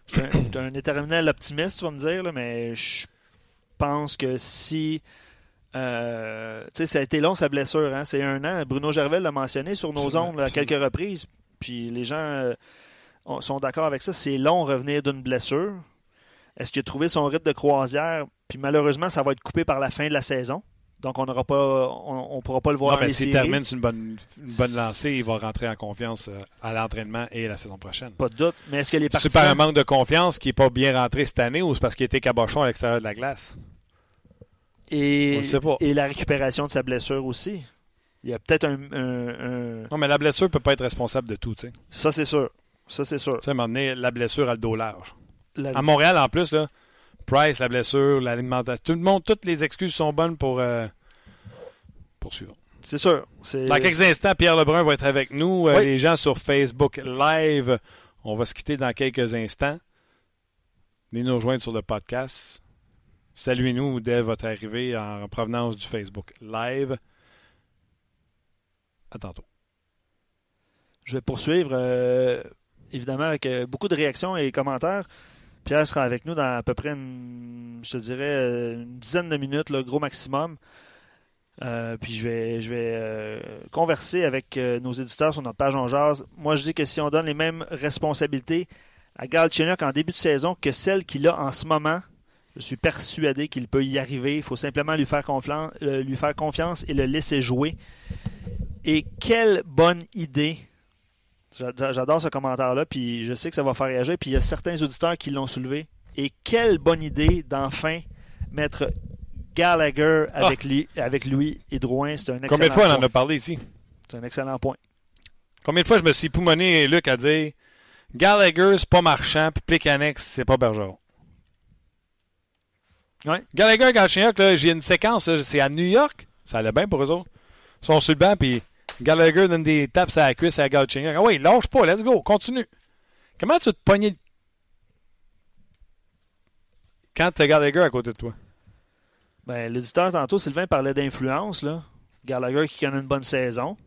Je suis un, un, éternel optimiste, tu vas me dire, là, mais je pense que si. Euh, tu sais, ça a été long sa blessure. Hein? C'est un an. Bruno Gervais l'a mentionné sur nos ondes à quelques reprises. Puis les gens euh, sont d'accord avec ça. C'est long revenir d'une blessure. Est-ce qu'il a trouvé son rythme de croisière? Puis malheureusement, ça va être coupé par la fin de la saison. Donc, on n'aura pas, on, pourra pas le voir. Non, mais s'il termine une bonne, une bonne lancée, il va rentrer en confiance euh, à l'entraînement et la saison prochaine. Pas de doute. Mais est-ce que les partisans... C'est par un manque de confiance qui n'est pas bien rentré cette année ou c'est parce qu'il était cabochon à l'extérieur de la glace? Et, et la récupération de sa blessure aussi. Il y a peut-être un, Non, mais la blessure peut pas être responsable de tout, tu sais. Ça, c'est sûr. Ça, c'est sûr. Tu sais, donné, la blessure a le dos large. À Montréal, en plus, là, Price, la blessure, l'alimentation, tout le monde, toutes les excuses sont bonnes pour euh, poursuivre. C'est sûr. Dans quelques instants, Pierre Lebrun va être avec nous. Euh, les gens sur Facebook Live, on va se quitter dans quelques instants. Venez nous rejoindre sur le podcast. Saluez-nous dès votre arrivée en provenance du Facebook Live. À tantôt. Je vais poursuivre, euh, évidemment, avec euh, beaucoup de réactions et commentaires. Pierre sera avec nous dans à peu près, une, je te dirais, euh, une dizaine de minutes, le gros maximum. puis je vais, je vais converser avec nos éditeurs sur notre page en jazz. Moi, je dis que si on donne les mêmes responsabilités à Galchenyuk en début de saison que celles qu'il a en ce moment, je suis persuadé qu'il peut y arriver. Il faut simplement lui faire, confiance, euh, lui faire confiance et le laisser jouer. Et quelle bonne idée. J'adore ce commentaire-là, puis je sais que ça va faire réagir. Puis il y a certains auditeurs qui l'ont soulevé. Et quelle bonne idée d'enfin mettre Gallagher avec, ah! lui, avec lui et Drouin. C'est un excellent Combien de fois on en a parlé ici? C'est un excellent point. Combien de fois je me suis poumonné, Luc, à dire Gallagher, c'est pas marchand, puis Plicanex, c'est pas Bergeron? Ouais. Gallagher, là, j'ai une séquence, c'est à New York. Ça allait bien pour eux autres. Ils sont sur le banc, puis Gallagher donne des tapes à la cuisse à Galchenyuk. Ah oui, lâche pas, let's go, continue. Comment tu te pognes quand tu as Gallagher à côté de toi? Ben, l'éditeur, tantôt, Sylvain parlait d'influence, là. Gallagher qui connaît une bonne saison,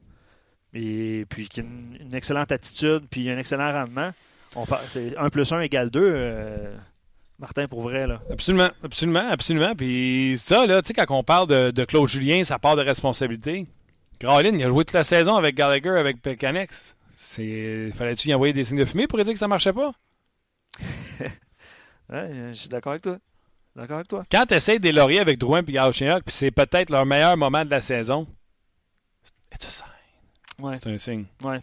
et puis qui a une, excellente attitude, puis un excellent rendement. On c'est 1 plus 1 égale 2. Martin, pour vrai, là. Absolument, absolument, absolument. Puis ça, là, tu sais, quand on parle de, Claude Julien, ça part de responsabilité. Graline, il a joué toute la saison avec Gallagher, avec Pekanex. C'est... Fallait-tu y envoyer des signes de fumée pour dire que ça marchait pas? ouais, je suis d'accord avec toi. D'accord avec toi. Quand tu essaies des lauriers avec Drouin et Gauchignac, puis c'est peut-être leur meilleur moment de la saison, c'est un signe. Ouais.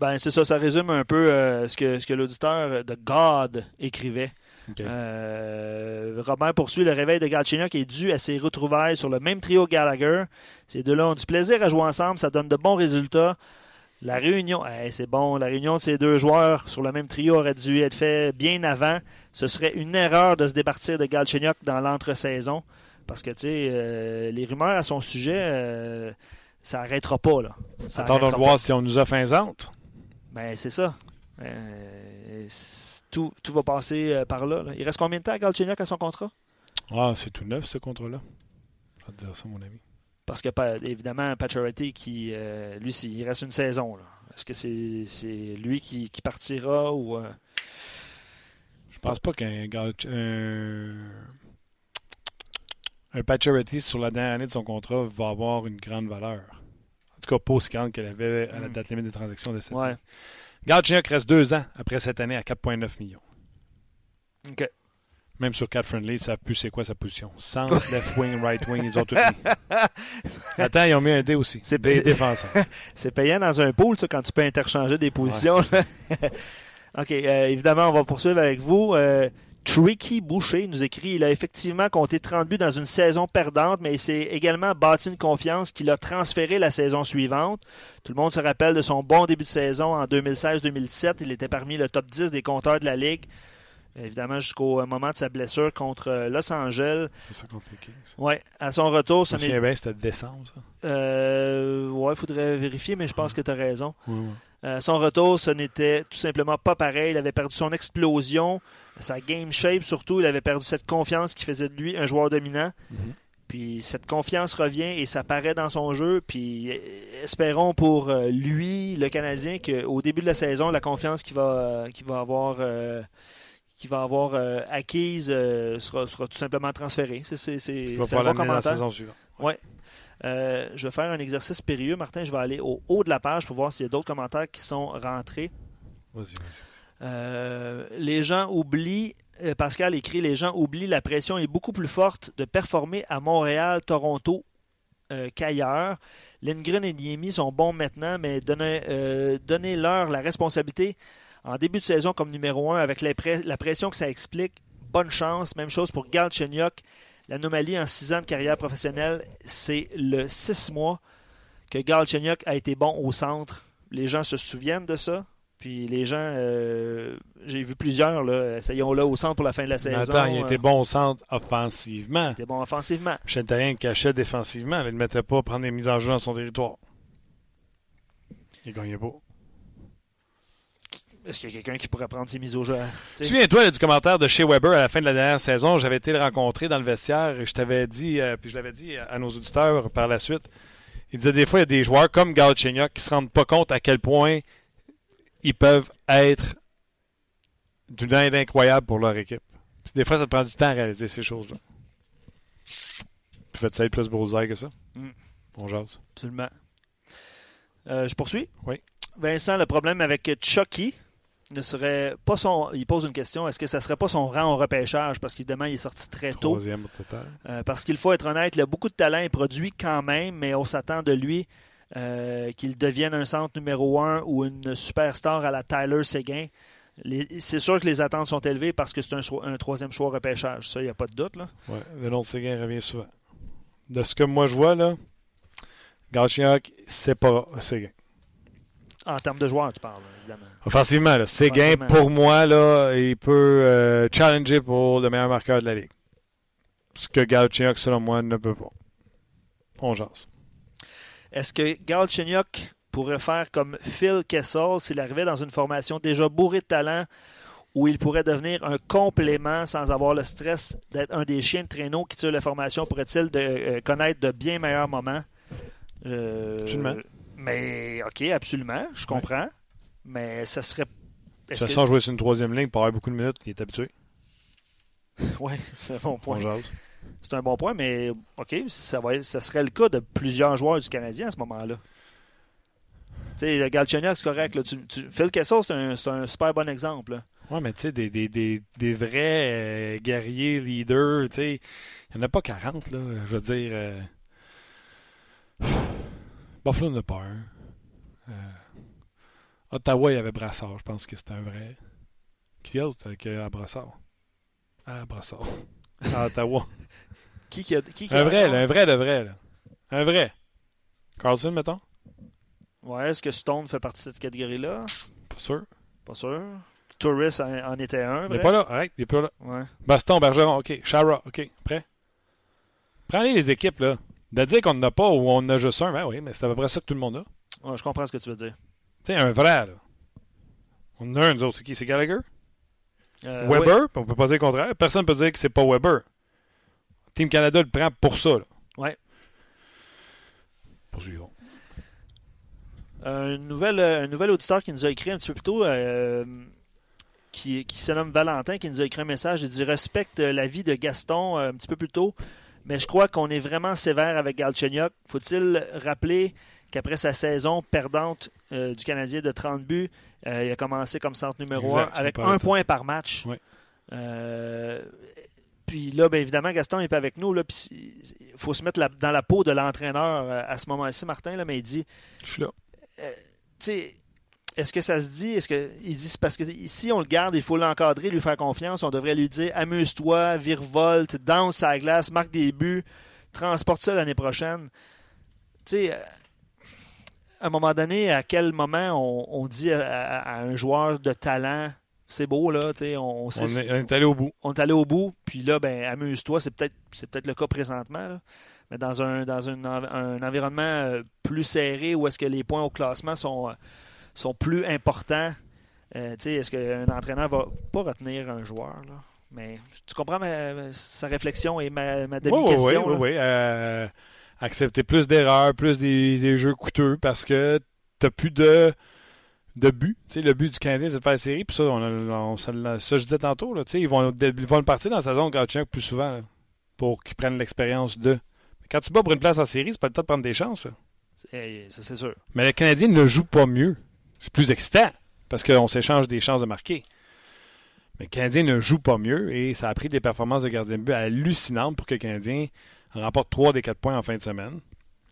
Ben, c'est ça, ça résume un peu euh, ce que, ce que l'auditeur de God écrivait. Euh, Robert poursuit le réveil de Galchenyuk est dû à ses retrouvailles sur le même trio Gallagher. Ces deux-là ont du plaisir à jouer ensemble, ça donne de bons résultats. La réunion, c'est bon, la réunion de ces deux joueurs sur le même trio aurait dû être faite bien avant. Ce serait une erreur de se départir de Galchenyuk dans l'entre-saison. Parce que, tu sais, euh, les rumeurs à son sujet, ça n'arrêtera pas. Là. Attendons de voir si on nous a fait un ben, c'est ça. Euh, tout, tout, va passer euh, par là, Il reste combien de temps à Galchenyuk à son contrat? Ah, c'est tout neuf, ce contrat-là. Je vais te dire ça, mon ami. Parce que, évidemment, Pacioretty, qui, euh, lui, il reste une saison. Est-ce que c'est lui qui, qui, partira ou... Je pense pas qu'un un, un sur la dernière année de son contrat va avoir une grande valeur. En tout cas, pas aussi grande qu'elle avait à la hmm. date limite des transactions de cette ouais. année. reste deux ans après cette année à 4,9 millions. OK. Même sur 4 friendly, ça plus c'est quoi sa position? Centre, left wing, right wing, ils ont tout Attends, ils ont mis un dé aussi. C'est défenseurs. c'est payant dans un pool, ça, quand tu peux interchanger des positions. OK, euh, évidemment, on va poursuivre avec vous. Euh, Tricky Boucher nous écrit il a effectivement compté 30 buts dans une saison perdante, mais il s'est également bâti une confiance qui l'a transféré la saison suivante. Tout le monde se rappelle de son bon début de saison en 2016-2017. Il était parmi le top 10 des compteurs de la Ligue. Évidemment, jusqu'au moment de sa blessure contre euh, Los Angeles. C'est ça contre les Kings. Oui, à son retour. Ça bien, c'était décembre, ça. Euh, oui, il faudrait vérifier, mais je pense que tu as raison. Euh, son retour, ce n'était tout simplement pas pareil. Il avait perdu son explosion, sa game shape surtout. Il avait perdu cette confiance qui faisait de lui un joueur dominant. Mhm. Puis cette confiance revient et ça paraît dans son jeu. Puis espérons pour lui, le Canadien, qu'au début de la saison, la confiance qu'il va, va avoir qui va avoir euh, acquise euh, sera, tout simplement transférée. C'est un bon commentaire. Ouais. Euh, je vais faire un exercice périlleux. Martin, je vais aller au haut de la page pour voir s'il y a d'autres commentaires qui sont rentrés. Vas-y, vas-y. Les gens oublient, Pascal écrit, les gens oublient la pression est beaucoup plus forte de performer à Montréal, Toronto qu'ailleurs. Lindgren et Niemi sont bons maintenant, mais donnez-leur la responsabilité en début de saison comme numéro 1 avec la pression que ça explique. Bonne chance. Même chose pour Galchenyuk. L'anomalie en 6 ans de carrière professionnelle, c'est le 6 mois que Galchenyuk a été bon au centre. Les gens se souviennent de ça. Puis les gens, euh, j'ai vu plusieurs, là, essayons-le au centre pour la fin de la saison. attends, il était bon au centre offensivement. Il était bon offensivement. Rien cachait défensivement. Il ne mettait pas à prendre des mises en jeu dans son territoire. Il gagnait pas. Est-ce qu'il y a quelqu'un qui pourrait prendre ses mises au jeu? Souviens-toi du commentaire de chez Weber à la fin de la dernière saison. J'avais été le rencontrer dans le vestiaire et je t'avais dit, euh, puis je l'avais dit à nos auditeurs par la suite. Il disait des fois, il y a des joueurs comme Galchenyuk qui ne se rendent pas compte à quel point ils peuvent être d'une aide incroyable pour leur équipe. des fois, ça te prend du temps à réaliser ces choses-là. Puis faites-ça plus bullseye que ça. Mm. On jase. Absolument. Euh, je poursuis? Oui. Vincent, le problème avec Chucky, ne serait pas son. Il pose une question est-ce que ça serait pas son rang au repêchage? Parce qu'évidemment, il est sorti très tôt. Troisième total. Euh, parce qu'il faut être honnête, il a beaucoup de talent, il produit quand même, mais on s'attend de lui euh, qu'il devienne un centre numéro un ou une superstar à la Tyler Seguin. C'est sûr que les attentes sont élevées parce que c'est un, troisième choix repêchage. Ça, il n'y a pas de doute. Là. Ouais, le nom de Seguin revient souvent. De ce que moi je vois, là, Galchenyuk, c'est pas Seguin. En termes de joueurs, tu parles, évidemment. Offensivement, là, Séguin, pour moi, là, il peut euh, challenger pour le meilleur marqueur de la Ligue. Ce que Galchenyuk, selon moi, ne peut pas. On jase. Est-ce que Galchenyuk pourrait faire comme Phil Kessel s'il arrivait dans une formation déjà bourrée de talent où il pourrait devenir un complément sans avoir le stress d'être un des chiens de traîneau qui tire la formation? Pourrait-il de, euh, connaître de bien meilleurs moments? Euh, mais, OK, absolument, je comprends. Mais ça serait. De toute façon, jouer sur une troisième ligne pour avoir beaucoup de minutes, il est habitué. oui, c'est bon point. C'est un bon point, mais OK, ça, va, ça serait le cas de plusieurs joueurs du Canadien à ce moment-là. Tu sais, Galchenyuk, c'est correct. Là. Tu, tu, Phil Kessel, c'est un, un, super bon exemple. Oui, mais tu sais, des, des, des, des, vrais euh, guerriers, leaders, tu sais, il n'y en a pas 40, là. Je veux dire. Euh... Buffalo n'a pas un. Euh... Ottawa, il y avait Brassard. Je pense que c'était un vrai. Qui d'autre avec à Brassard? À Brassard. À Ottawa. Qui, qui, a, qui, un vrai, un vrai de vrai. Là. Un vrai. Carlson, mettons? Ouais, est-ce que Stone fait partie de cette catégorie-là? Pas sûr. Pas sûr. Tourist en, était un. Il n'est pas là. Arrête, il n'est pas là. Ouais. Baston, Bergeron, OK. Shara, OK. Prêt? Prenez les équipes, là. De dire qu'on n'en a pas ou on en a juste un, ben oui, mais c'est à peu près ça que tout le monde a. Ouais, je comprends ce que tu veux dire. Tu sais, un vrai, là. On en a un, nous autres. C'est qui? C'est Gallagher? Euh, Weber? On peut pas dire le contraire. Personne ne peut dire que c'est pas Weber. Team Canada le prend pour ça, là. Ouais. Poursuivons. Un nouvel, un nouvel auditeur qui nous a écrit un petit peu plus tôt, euh, qui, qui se nomme Valentin, qui nous a écrit un message. Il dit Respecte la vie de Gaston euh, un petit peu plus tôt, mais je crois qu'on est vraiment sévère avec Galchenyuk. Faut-il rappeler qu'après sa saison perdante euh, du Canadien de 30 buts, euh, il a commencé comme centre numéro 1 avec un point par match. Oui. Euh, Puis là, bien évidemment, Gaston n'est pas avec nous. il faut se mettre dans la peau de l'entraîneur euh, à ce moment-ci, Martin, là, mais il dit. Je suis là. Euh, tu sais, est-ce que ça se dit? Est-ce que il dit parce que si on le garde, il faut l'encadrer, lui faire confiance. On devrait lui dire amuse-toi, virevolte, danse sa glace, marque des buts, transporte ça l'année prochaine. Tu sais, à un moment donné, à quel moment on, dit à, un joueur de talent c'est beau, là, tu sais, on, on, est, allé au bout. On est allé au bout, puis là, ben, amuse-toi, c'est peut-être c'est peut-être le cas présentement, mais dans un dans un, environnement euh, plus serré où est-ce que les points au classement sont, euh, sont plus importants, euh, tu sais, est-ce qu'un entraîneur va pas retenir un joueur, là? Mais tu comprends sa réflexion et ma, ma demi-question? Oui, oui, oui. accepter plus d'erreurs, plus des, jeux coûteux parce que tu n'as plus de de but. le but du Canadien, c'est de faire la série. Puis ça, on, ça, je disais tantôt, là, ils, vont, ils vont partir dans sa zone Gauthier plus souvent pour qu'ils prennent l'expérience de. Quand tu bats pour une place en série, c'est pas le temps de prendre des chances. Ça, c'est sûr. Mais le Canadien ne joue pas mieux. C'est plus excitant parce qu'on s'échange des chances de marquer. Mais le Canadien ne joue pas mieux et ça a pris des performances de gardien de but hallucinantes pour que le Canadien remporte 3 des 4 points en fin de semaine.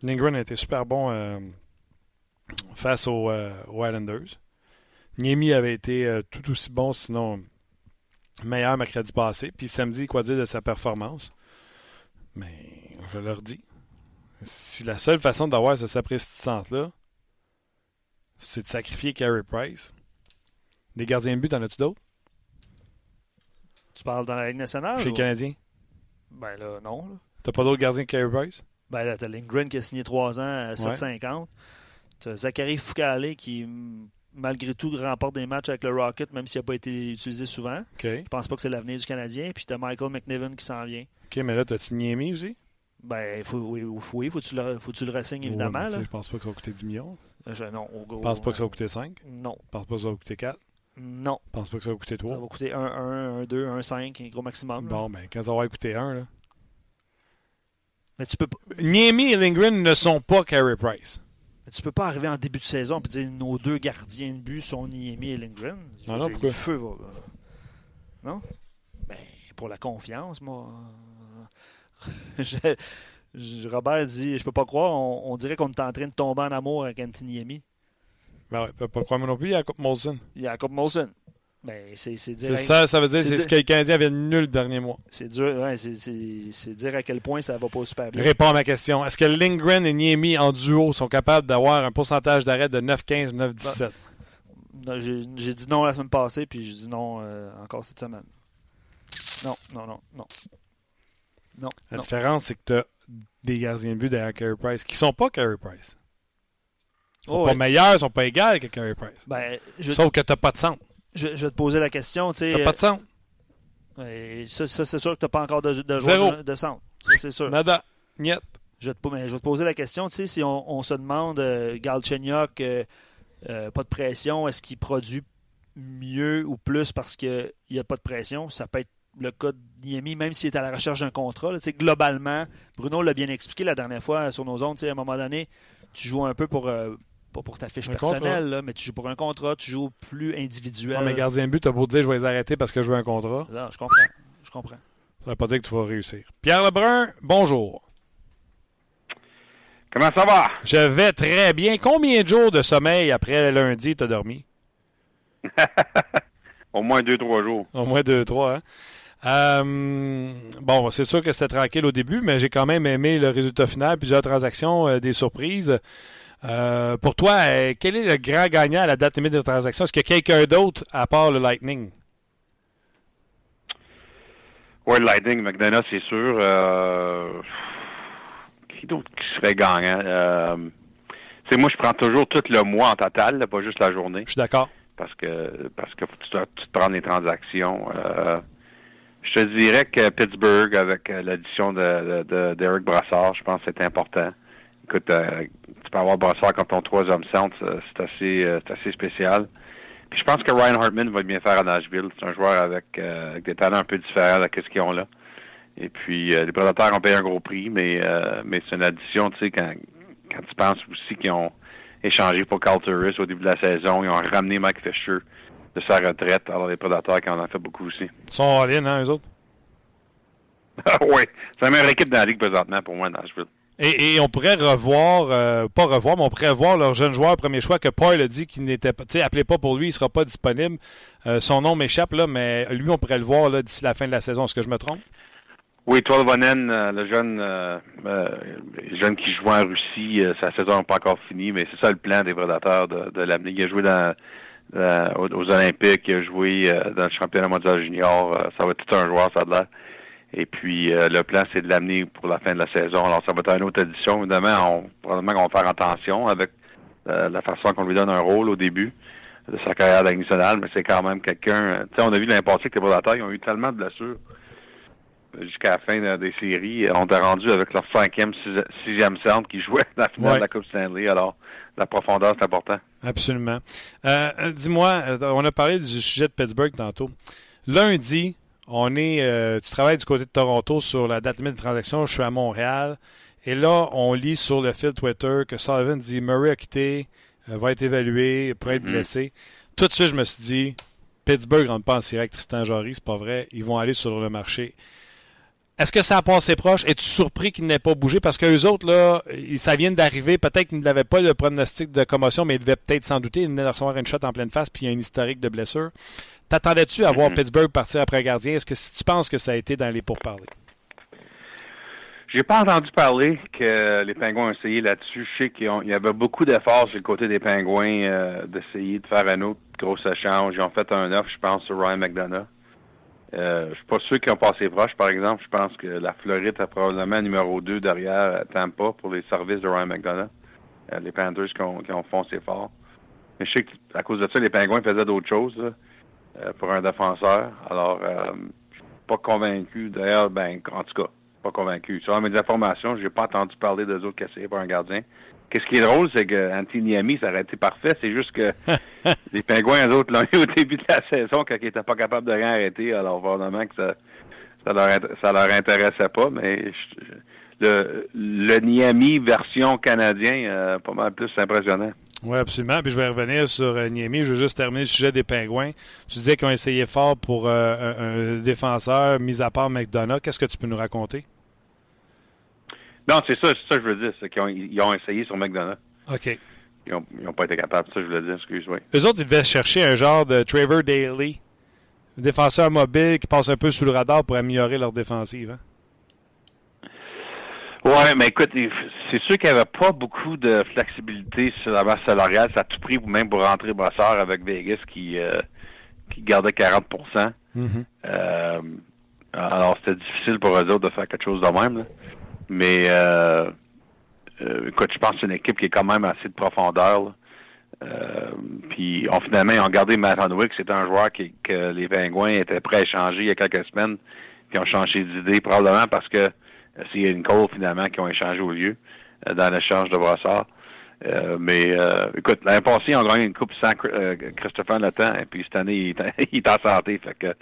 Lindgren a été super bon euh, face aux, euh, Islanders. Niemi avait été euh, tout aussi bon, sinon meilleur mercredi passé. Puis samedi, quoi dire de sa performance? Mais je leur dis, si la seule façon d'avoir ce sapristi-là, c'est de sacrifier Carey Price, des gardiens de but, en as-tu d'autres? Tu parles dans la Ligue nationale? Chez les Canadiens? Ben là, non. T'as pas d'autres gardiens que Carey Price? Ben là, t'as Lindgren qui a signé 3 ans à 7,50. Zachary Foucault qui, malgré tout, remporte des matchs avec le Rocket, même s'il n'a pas été utilisé souvent. Je Je pense pas que c'est l'avenir du Canadien. Puis tu as Michael McNiven qui s'en vient. OK, mais là, t'as-tu Niemi aussi? Ben, faut, oui, oui faut tu le, faut tu le ressignes, évidemment. Ouais, je pense pas que ça va coûter 10 millions. Euh, je, non, au, au, pense pas que ça va coûter 5? Non. Je pense pas que ça va coûter 4? Non. Je pense pas que ça va coûter 3? Ça va coûter 1, 1, 1, 2, 1, 5, un gros maximum. Bon, ben, quand ça va coûter 1, là. Mais tu peux Niemi et Lindgren ne sont pas Carey Price. Mais tu peux pas arriver en début de saison et dire nos deux gardiens de but sont Niemi et Lindgren. Non, non, pourquoi? Le feu va. Non? Ben, pour la confiance, moi. Robert dit Je peux pas croire, on, dirait qu'on est en train de tomber en amour avec Anthony Niemi. Ben ouais, peux pas croire non plus, Jacob Molson. Jacob Molson. Ben, c'est dire. Ça, ça veut dire c'est ce que les Canadiens avaient nul le dernier mois. C'est dur, ouais, c'est dire à quel point ça va pas super bien. Réponds à ma question. Est-ce que Lindgren et Niemi en duo sont capables d'avoir un pourcentage d'arrêt de 9-15, 9-17? Ben, j'ai dit non la semaine passée, puis j'ai dit non euh, encore cette semaine. Non, non, non, non. Non. La différence, c'est que tu as des gardiens de but derrière Carey Price qui sont pas Carey Price. Ils sont oh, pas meilleurs, ils sont pas égaux que Carey Price. Ben, Sauf que tu n'as pas de centre. Je, je, vais te poser la question. Tu n'as pas de centre. Euh, ça, ça c'est sûr que tu n'as pas encore de, de joueur de, centre. Ça, c'est sûr. Nada. Niet. Je, te, je vais te poser la question. Tu sais, si on, on se demande, euh, Galchenyuk, euh, euh, pas de pression, est-ce qu'il produit mieux ou plus parce qu'il n'y a pas de pression? Ça peut être le cas de Niemi, même s'il est à la recherche d'un contrat. Là, globalement, Bruno l'a bien expliqué la dernière fois sur nos ondes. À un moment donné, tu joues un peu pour, pas pour ta fiche personnelle, mais tu joues pour un contrat, tu joues plus individuel. Non, mais gardien de but, tu as beau dire je vais les arrêter parce que je veux un contrat. Non, je comprends. Je comprends. Ça ne veut pas dire que tu vas réussir. Pierre Lebrun, bonjour. Comment ça va? Je vais très bien. Combien de jours de sommeil après lundi tu as dormi? Au moins deux, trois jours. Au moins deux, trois, hein? Euh, bon, c'est sûr que c'était tranquille au début, mais j'ai quand même aimé le résultat final, plusieurs transactions, euh, des surprises. Euh, pour toi, euh, quel est le grand gagnant à la date limite de transaction? Est-ce qu'il y a quelqu'un d'autre à part le Lightning? Oui, le Lightning, McDonough, c'est sûr. Euh, qui d'autre qui serait gagnant? Euh, moi, je prends toujours tout le mois en total, pas juste la journée. Je suis d'accord. Parce que parce que tu, dois, tu te prends les transactions. je te dirais que Pittsburgh, avec l'addition de, de, d'Eric Brassard, je pense que c'est important écoute, euh, tu peux avoir Brassard quand ton troisième centre, c'est assez, euh, assez spécial. Puis je pense que Ryan Hartman va bien faire à Nashville. C'est un joueur avec, euh, des talents un peu différents de ce qu'ils ont là. Et puis les prédateurs ont payé un gros prix, mais mais c'est une addition, tu sais, quand, quand tu penses aussi qu'ils ont échangé pour Carl Turris au début de la saison, ils ont ramené Mike Fisher de sa retraite. Alors les prédateurs qui en ont fait beaucoup aussi. Ils sont all-in, hein, eux autres? oui, c'est la meilleure équipe dans la ligue présentement pour moi, Nashville. Et, et on pourrait revoir, euh, pas revoir, mais on pourrait voir leur jeune joueur premier choix que Paul a dit qu'il n'était pas, tu sais, appelez pas pour lui, il sera pas disponible. Euh, son nom m'échappe là, mais lui, on pourrait le voir là d'ici la fin de la saison. Est-ce que je me trompe? Oui, Tolvanen, euh, le jeune, euh, jeune qui joue en Russie, sa saison n'est pas encore finie, mais c'est ça le plan des prédateurs de, l'amener. Il a joué dans, aux, Olympiques, il a joué dans le championnat mondial junior. ça va être tout un joueur, ça a l'air. Et puis le plan, c'est de l'amener pour la fin de la saison. Alors ça va être une autre édition. Évidemment, on, probablement qu'on va faire attention avec la façon qu'on lui donne un rôle au début de sa carrière nationale, mais c'est quand même quelqu'un. Tu sais, on a vu passée que les prédateurs, ils ont eu tellement de blessures jusqu'à la fin des séries. On est rendu avec leur cinquième, sixième centre qui jouait la finale de la Coupe Stanley. Alors, la profondeur, c'est important. Absolument. Euh, euh, dis-moi, euh, on a parlé du sujet de Pittsburgh tantôt. Lundi, on est, tu travailles du côté de Toronto sur la date limite de transaction. Je suis à Montréal. Et là, on lit sur le fil Twitter que Sullivan dit Murray a quitté, va être évalué, pourrait être mm-hmm. blessé. Tout de suite, je me suis dit Pittsburgh rentre pas en avec Tristan Jory, c'est pas vrai. Ils vont aller sur le marché. Est-ce que ça a passé proche? Es-tu surpris qu'il n'ait pas bougé? Parce qu'eux autres, là, ça vient d'arriver. Peut-être qu'ils n'avaient pas le pronostic de commotion, mais ils devaient peut-être s'en douter. Ils venaient de recevoir une shot en pleine face, puis il y a un historique de blessure. T'attendais-tu à voir mm-hmm. Pittsburgh partir après gardien? Est-ce que tu penses que ça a été dans les pourparlers? J'ai pas entendu parler que les Pingouins ont essayé là-dessus. Je sais qu'il y avait beaucoup d'efforts sur le côté des Pingouins euh, d'essayer de faire un autre gros échange. Ils ont fait un offre, je pense, sur Ryan McDonough. Euh, je suis pas sûr qu'ils ont passé proche. Par exemple, je pense que la Floride a probablement numéro 2 derrière Tampa pour les services de Ryan McDonough. Euh, les Panthers qui ont, qui ont foncé fort. Mais je sais qu'à cause de ça, les Pingouins faisaient d'autres choses euh, pour un défenseur. Alors, euh, je suis pas convaincu. D'ailleurs, ben, en tout cas, pas convaincu. Sur mes informations, j'ai pas entendu parler d'eux autres qui essayaient pour un gardien. Qu'est-ce qui est drôle, c'est que Antiniami, ça aurait été parfait. C'est juste que les Pingouins, eux autres, l'ont eu au début de la saison quand ils n'étaient pas capables de rien arrêter. Alors, probablement que ça, ça leur, ça leur intéressait pas, mais le, le Niami version canadien, euh, pas mal plus impressionnant. Oui, absolument. Puis je vais revenir sur euh, Niami. Je veux juste terminer le sujet des Pingouins. Tu disais qu'ils ont essayé fort pour euh, un, défenseur, mis à part McDonough. Qu'est-ce que tu peux nous raconter? Non, c'est ça, c'est ça que je veux dire. C'est qu'ils ont, ils ont essayé sur McDonough. OK. Ils n'ont pas été capables. Ça, je veux dire, excuse-moi. Eux autres, ils devaient chercher un genre de Trevor Daly, un défenseur mobile qui passe un peu sous le radar pour améliorer leur défensive. Hein? Ouais, mais écoute, c'est sûr qu'il n'y avait pas beaucoup de flexibilité sur la masse salariale. Ça a tout pris même pour rentrer Brassard avec Vegas qui, euh, qui gardait 40 mm-hmm. euh, Alors, c'était difficile pour eux autres de faire quelque chose de même. Là. Mais euh, euh, écoute, je pense que c'est une équipe qui est quand même assez de profondeur. Euh, puis on, finalement, ils ont gardé Matt Hanwick, c'est un joueur qui, que les Pingouins étaient prêts à échanger il y a quelques semaines, puis ont changé d'idée, probablement parce que euh, c'est une Cole finalement qui ont échangé au lieu euh, dans l'échange de Brassard. Euh, mais écoute, l'année passée, ils ont gagné une coupe sans Christopher Letang, et puis cette année, il est, il est en santé. Fait que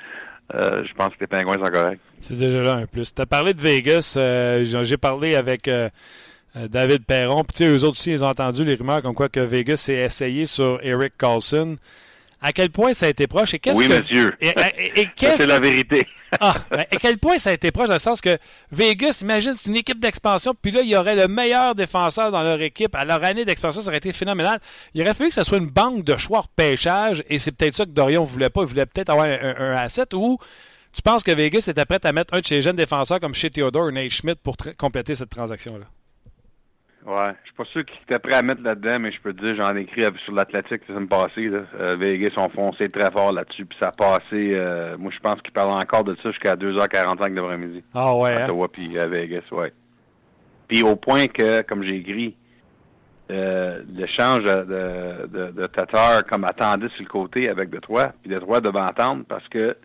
euh, je pense que les Pingouins sont corrects. C'est déjà là un plus. Tu as parlé de Vegas. Euh, j'ai parlé avec euh, David Perron. Puis, eux autres aussi, ils ont entendu les rumeurs comme quoi que Vegas s'est essayé sur Eric Carlson. À quel point ça a été proche et qu'est-ce oui, que... monsieur. c'est la vérité. ah, ben, à quel point ça a été proche dans le sens que Vegas, imagine, c'est une équipe d'expansion, puis là, il y aurait le meilleur défenseur dans leur équipe. À leur année d'expansion, ça aurait été phénoménal. Il aurait fallu que ça soit une banque de choix pêchage, et c'est peut-être ça que Dorion voulait pas. Il voulait peut-être avoir un, asset où tu penses que Vegas était prêt à mettre un de ses jeunes défenseurs comme chez Theodore ou Nate Schmidt pour compléter cette transaction-là? Ouais, je suis pas sûr qu'il était prêt à mettre là-dedans, mais je peux te dire, j'en ai écrit sur l'Atlantique la semaine passée. Là. Euh, Vegas ont foncé très fort là-dessus, puis ça a passé. Euh, moi, je pense qu'ils parlent encore de ça jusqu'à 2h45 de l'après-midi. Ah ouais. À hein? puis à Vegas, ouais. Puis au point que, comme j'ai écrit, euh, l'échange de, de, de, Tatar comme attendait sur le côté avec Detroit, puis Detroit devait entendre parce que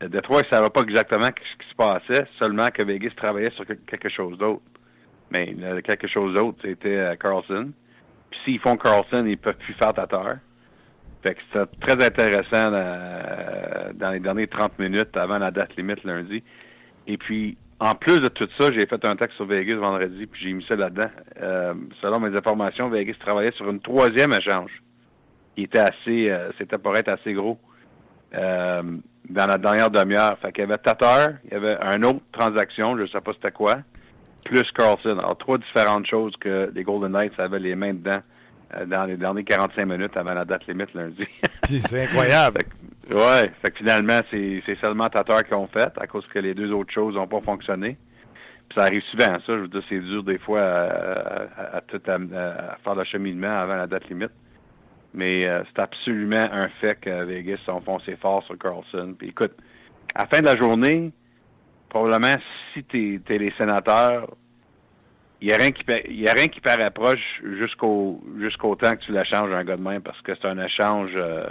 Detroit ne savait pas exactement ce qui se passait, seulement que Vegas travaillait sur quelque chose d'autre. Mais il y a quelque chose d'autre, c'était euh, Carlson. Puis s'ils font Carlson, ils peuvent plus faire Tatar. Fait que c'était très intéressant euh, dans les dernières 30 minutes avant la date limite lundi. Et puis, en plus de tout ça, j'ai fait un texte sur Vegas vendredi, puis j'ai mis ça là-dedans. Euh, selon mes informations, Vegas travaillait sur une troisième échange qui était assez, c'était pour être assez gros. dans la dernière demi-heure. Fait qu'il y avait Tatar, il y avait une autre transaction, je ne sais pas c'était quoi, plus Carlson. Alors, trois différentes choses que les Golden Knights avaient les mains dedans euh, dans les derniers 45 minutes avant la date limite lundi. c'est incroyable. ouais, fait que finalement, c'est seulement Tatar qui ont fait à cause que les deux autres choses n'ont pas fonctionné. Puis ça arrive souvent, ça. Je veux dire, c'est dur des fois à, à, tout à, faire le cheminement avant la date limite. Mais euh, c'est absolument un fait que Vegas ont foncé fort sur Carlson. Puis écoute, à la fin de la journée, probablement si tu es, les sénateurs, il n'y a rien qui a rien qui paraît proche jusqu'au jusqu'au temps que tu l'échanges un gars de main parce que c'est un échange euh,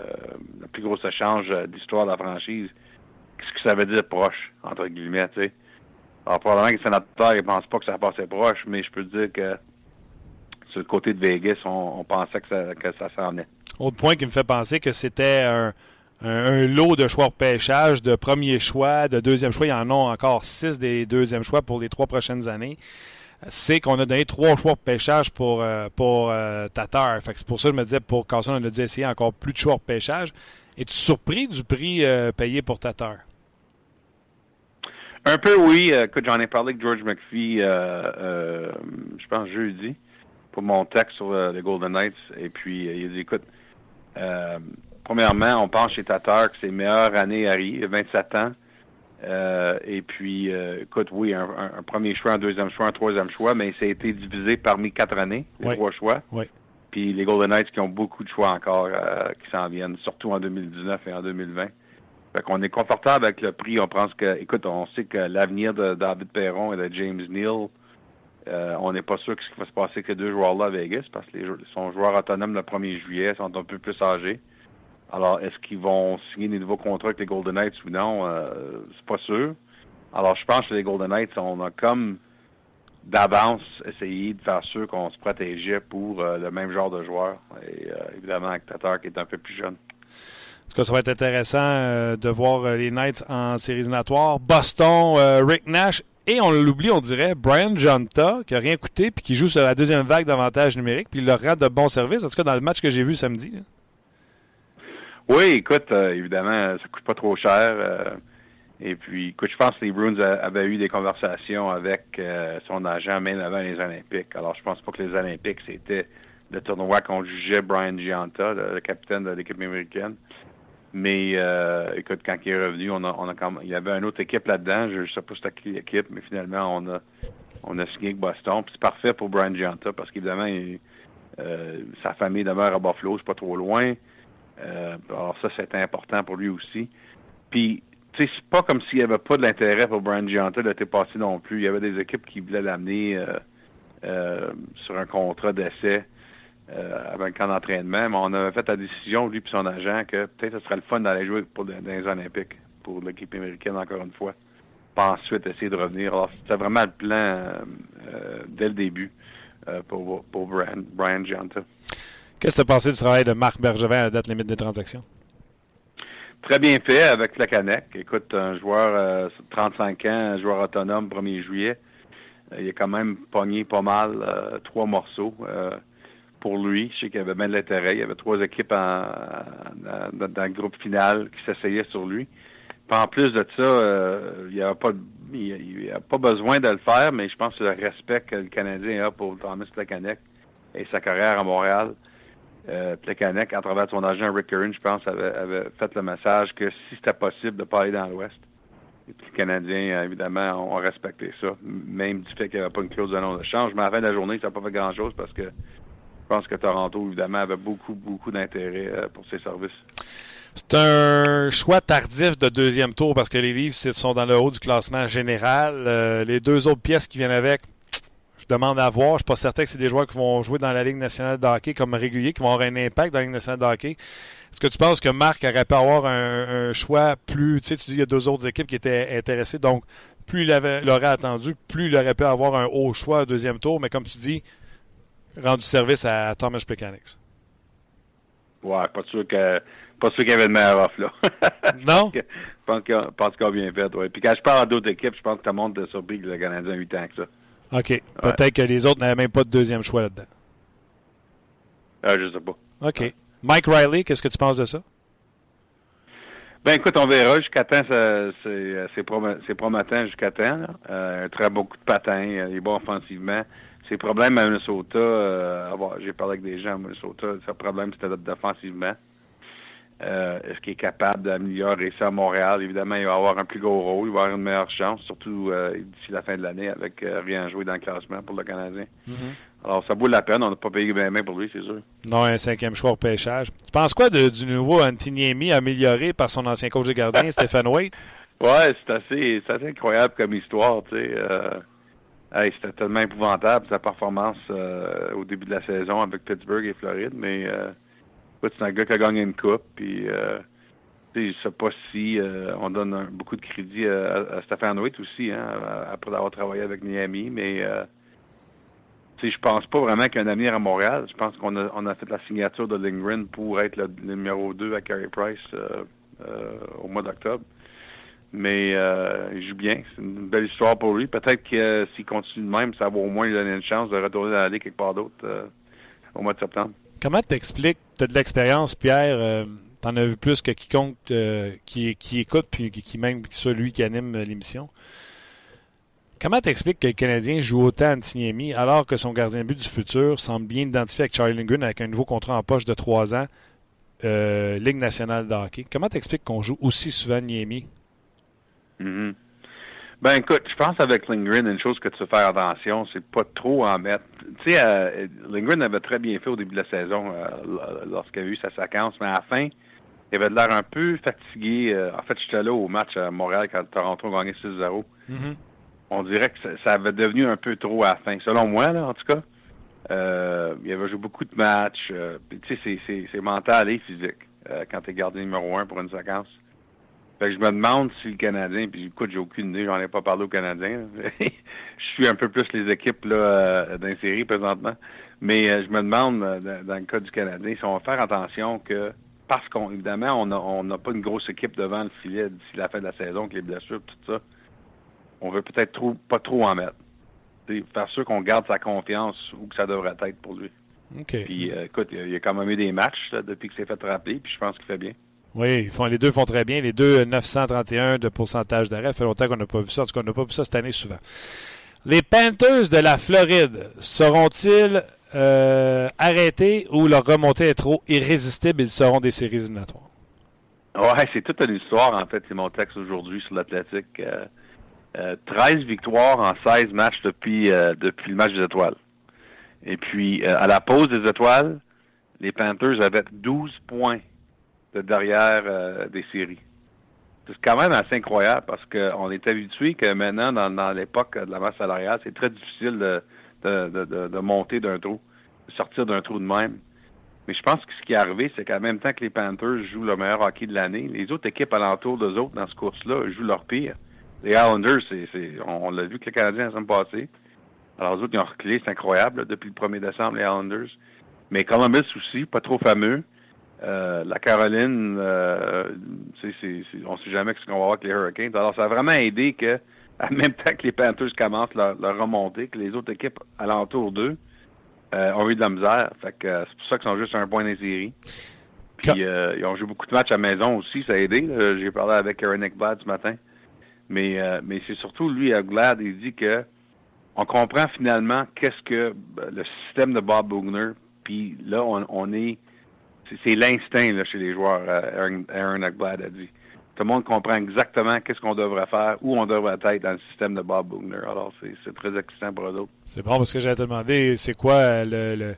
le plus gros échange d'histoire de la franchise. Qu'est-ce que ça veut dire proche, entre guillemets, tu sais? Alors probablement que les sénateurs ne pensent pas que ça passait proche, mais je peux te dire que sur le côté de Vegas, on, pensait que ça, que ça s'en venait. Autre point qui me fait penser que c'était un, lot de choix de pêchage, de premier choix, de deuxième choix. Il y en a encore six des deuxièmes choix pour les trois prochaines années. C'est qu'on a donné trois choix de pêchage pour, euh, pour euh, c'est pour ça que je me disais, pour Carson, on a dû essayer encore plus de choix de pêchage. Es-tu surpris du prix euh, payé pour Tatar? Un peu, oui. Écoute, j'en ai parlé avec George McPhee, je pense, jeudi pour mon texte sur euh, les Golden Knights. Et puis, euh, il a dit, écoute, euh, premièrement, on pense chez Tatar que c'est meilleure année Harry, 27 ans. et puis, écoute, oui, un, premier choix, un deuxième choix, un troisième choix, mais ça a été divisé parmi quatre années, les trois choix. Oui. Puis les Golden Knights qui ont beaucoup de choix encore qui s'en viennent, surtout en 2019 et en 2020. Fait qu'on est confortable avec le prix. On pense que, écoute, on sait que l'avenir de David Perron et de James Neal euh, on n'est pas sûr que ce qui va se passer ces deux joueurs-là à Vegas parce qu'ils sont joueurs autonomes le 1er juillet, sont un peu plus âgés. Alors, est-ce qu'ils vont signer des nouveaux contrats avec les Golden Knights? Ou non? Euh, c'est pas sûr. Alors, je pense que les Golden Knights, on a comme d'avance essayé de faire sûr qu'on se protégeait pour euh, le même genre de joueur. Et évidemment, avec Tatar qui est un peu plus jeune. En tout cas, ça va être intéressant de voir les Knights en séries éliminatoires. Boston, Rick Nash et on l'oublie, on dirait, Brian Jonta, qui n'a rien coûté, puis qui joue sur la deuxième vague d'avantages numériques, puis il leur rend de bons services, en tout cas dans le match que j'ai vu samedi. Oui, écoute, euh, évidemment, ça coûte pas trop cher. Euh, et puis, écoute, je pense que les Bruins avaient eu des conversations avec euh, son agent même avant les Olympiques. Alors, je pense pas que les Olympiques, c'était le tournoi qu'on jugeait Brian Gianta, le capitaine de l'équipe américaine. Mais euh, écoute, quand il est revenu, on a, on a quand il y avait une autre équipe là-dedans. Je ne sais pas c'était quelle équipe, mais finalement, on a on a signé avec Boston. C'est parfait pour Brian Gianta parce qu'évidemment, euh, sa famille demeure à Buffalo, c'est pas trop loin. Euh, alors ça, c'était important pour lui aussi. Puis, tu sais, c'est pas comme s'il n'y avait pas de l'intérêt pour Brian Gianta l'été passé non plus. Il y avait des équipes qui voulaient l'amener sur un contrat d'essai euh, avec un camp d'entraînement, mais on avait fait la décision, lui et son agent, que peut-être ce serait le fun d'aller jouer pour dans les Olympiques pour l'équipe américaine encore une fois. Puis ensuite essayer de revenir. Alors c'était vraiment le plan euh, dès le début euh, pour, pour Brian, Brian Gianta. Qu'est-ce que tu as pensé du travail de Marc Bergevin à la date limite des transactions? Très bien fait avec Flacanec. Écoute, un joueur de 35 ans, un joueur autonome, 1er juillet. il a quand même pogné pas mal, trois morceaux pour lui. Je sais qu'il avait bien de l'intérêt. Il y avait trois équipes en, dans le groupe final qui s'essayaient sur lui. Puis en plus de ça, euh, il n'y a pas il, a pas besoin de le faire, mais je pense que le respect que le Canadien a pour Thomas Plekanec et sa carrière à Montréal. Euh, Plekanec, à travers son agent Rick Curran, je pense, avait, fait le message que si c'était possible de pas aller dans l'Ouest, les Canadiens, évidemment, ont respecté ça, même du fait qu'il n'y avait pas une clause de non de change. Mais à la fin de la journée, ça n'a pas fait grand-chose parce que je pense que Toronto, évidemment, avait beaucoup, beaucoup d'intérêt euh, pour ses services. C'est un choix tardif de deuxième tour parce que les livres sont dans le haut du classement général. Euh, les deux autres pièces qui viennent avec, demande à voir. Je ne suis pas certain que c'est des joueurs qui vont jouer dans la Ligue nationale de hockey comme régulier, qui vont avoir un impact dans la Ligue nationale de hockey. Est-ce que tu penses que Marc aurait pu avoir un, choix plus. Tu sais, tu dis qu'il y a deux autres équipes qui étaient intéressées, donc plus il l'aurait attendu, plus il aurait pu avoir un haut choix au deuxième tour. Mais comme tu dis, rendu service à Thomas Mechanics. Ouais, pas sûr que pas sûr qu'il y avait le meilleur off là. non? je pense qu'il a bien fait, ouais. Puis quand je parle à d'autres équipes, je pense que tout le monde est surpris que le Canadien a 8 ans que ça. OK. Peut-être que les autres n'avaient même pas de deuxième choix là-dedans. Euh, je sais pas. OK. Mike Riley, qu'est-ce que tu penses de ça? Ben écoute, on verra. Jusqu'à temps, c'est promettant jusqu'à temps. Euh, un très beaucoup de patins. Il est bon offensivement. Ses problèmes à Minnesota, euh, j'ai parlé avec des gens à Minnesota, ses problème c'était offensivement. Euh, est-ce qu'il est capable d'améliorer ça à Montréal? Évidemment, il va avoir un plus gros rôle, il va avoir une meilleure chance, surtout euh, d'ici la fin de l'année avec euh, rien joué dans le classement pour le Canadien. Mm-hmm. Alors, ça vaut la peine. On n'a pas payé bien, bien pour lui, c'est sûr. Non, un cinquième choix au pêchage. Tu penses quoi du nouveau Antiniemi amélioré par son ancien coach de gardien, Stéphane Waite? Ouais, c'est assez, assez incroyable comme histoire, tu sais. Hey, c'était tellement épouvantable sa performance au début de la saison avec Pittsburgh et Floride, mais c'est un gars qui a gagné une coupe, puis euh, je sais pas si euh, on donne beaucoup de crédit à, à Stéphane Witt aussi, hein, après avoir travaillé avec Miami, mais euh, je pense pas vraiment qu'il y a un avenir à Montréal. Je pense qu'on a, on a fait la signature de Lindgren pour être le, numéro 2 à Carey Price euh, euh, au mois d'octobre. Mais il joue bien. C'est une belle histoire pour lui. Peut-être que s'il continue de même, ça va au moins lui donner une chance de retourner dans la Ligue quelque part d'autre au mois de septembre. Comment t'expliques, tu as de l'expérience, Pierre, euh, t'en as vu plus que quiconque euh, qui, qui, écoute, puis qui, même celui qui anime l'émission? Comment t'expliques que le Canadien joue autant à Antiniemi alors que son gardien but du futur semble bien identifié avec Charlie Lindgren avec un nouveau contrat en poche de trois ans, euh, Ligue nationale de hockey? Comment t'expliques qu'on joue aussi souvent Niemi? Mm-hmm. Ben écoute, je pense avec Lindgren, une chose que tu veux faire attention, c'est pas trop en mettre. Tu sais, euh, Lindgren avait très bien fait au début de la saison euh, lorsqu'il a eu sa séquence, mais à la fin, il avait l'air un peu fatigué. Euh, en fait, j'étais là au match à Montréal quand Toronto a gagné 6-0. Mm-hmm. On dirait que ça, avait devenu un peu trop à la fin. Selon moi, là, en tout cas. Euh, il avait joué beaucoup de matchs. tu sais, c'est mental et physique quand tu es gardien numéro un pour une séquence. Fait que je me demande si le Canadien, puis écoute, j'ai aucune idée, j'en ai pas parlé au Canadien. je suis un peu plus les équipes là, euh, d'insérie présentement. Mais euh, je me demande, euh, dans, le cas du Canadien, si on va faire attention que parce qu'on évidemment, on n'a on a pas une grosse équipe devant le filet d'ici la fin de la saison, avec les blessures tout ça. On veut peut-être trop pas trop en mettre. T'sais, faire sûr qu'on garde sa confiance où que ça devrait être pour lui. Puis écoute, il y, a quand même eu des matchs depuis que c'est fait rappeler, puis je pense qu'il fait bien. Oui, ils font, les deux font très bien. Les deux, 931 de pourcentage d'arrêt. Ça fait longtemps qu'on n'a pas vu ça. En tout cas, on n'a pas vu ça cette année souvent. Les Panthers de la Floride seront-ils euh, arrêtés ou leur remontée est trop irrésistible? Ils seront des séries éliminatoires. Ouais, c'est toute une histoire, en fait. C'est mon texte aujourd'hui sur l'Atlantique. 13 euh, euh, victoires en 16 matchs depuis, depuis le match des étoiles. Et puis, à la pause des étoiles, les Panthers avaient 12 points de derrière euh, des séries. C'est quand même assez incroyable parce qu'on est habitué que maintenant, dans, l'époque de la masse salariale, c'est très difficile de, de, de, monter d'un trou, de sortir d'un trou de même. Mais je pense que ce qui est arrivé, c'est qu'en même temps que les Panthers jouent le meilleur hockey de l'année, les autres équipes alentour d'eux autres dans ce course-là jouent leur pire. Les Islanders, c'est, on, l'a vu que les Canadiens la semaine passée. Alors, les autres, ils ont reculé, c'est incroyable, depuis le 1er décembre, les Islanders. Mais Columbus aussi, pas trop fameux. Euh, la Caroline, euh, on ne sait jamais ce qu'on va avoir avec les Hurricanes. Alors, ça a vraiment aidé que, en même temps que les Panthers commencent leur, remontée, que les autres équipes alentour d'eux euh, ont eu de la misère. Fait que c'est pour ça qu'ils sont juste un point des séries. Puis ils ont joué beaucoup de matchs à maison aussi, ça a aidé. J'ai parlé avec Aaron Ekblad ce matin. Mais, mais c'est surtout lui, Glad, il dit que on comprend finalement qu'est-ce que le système de Bob Bugner. Puis là, on, on est c'est l'instinct chez les joueurs, euh, Aaron, Ackblad a dit. Tout le monde comprend exactement qu'est-ce qu'on devrait faire, où on devrait être dans le système de Bob Bugner. Alors, c'est très excitant pour eux. C'est bon parce que j'allais te demander, c'est quoi euh,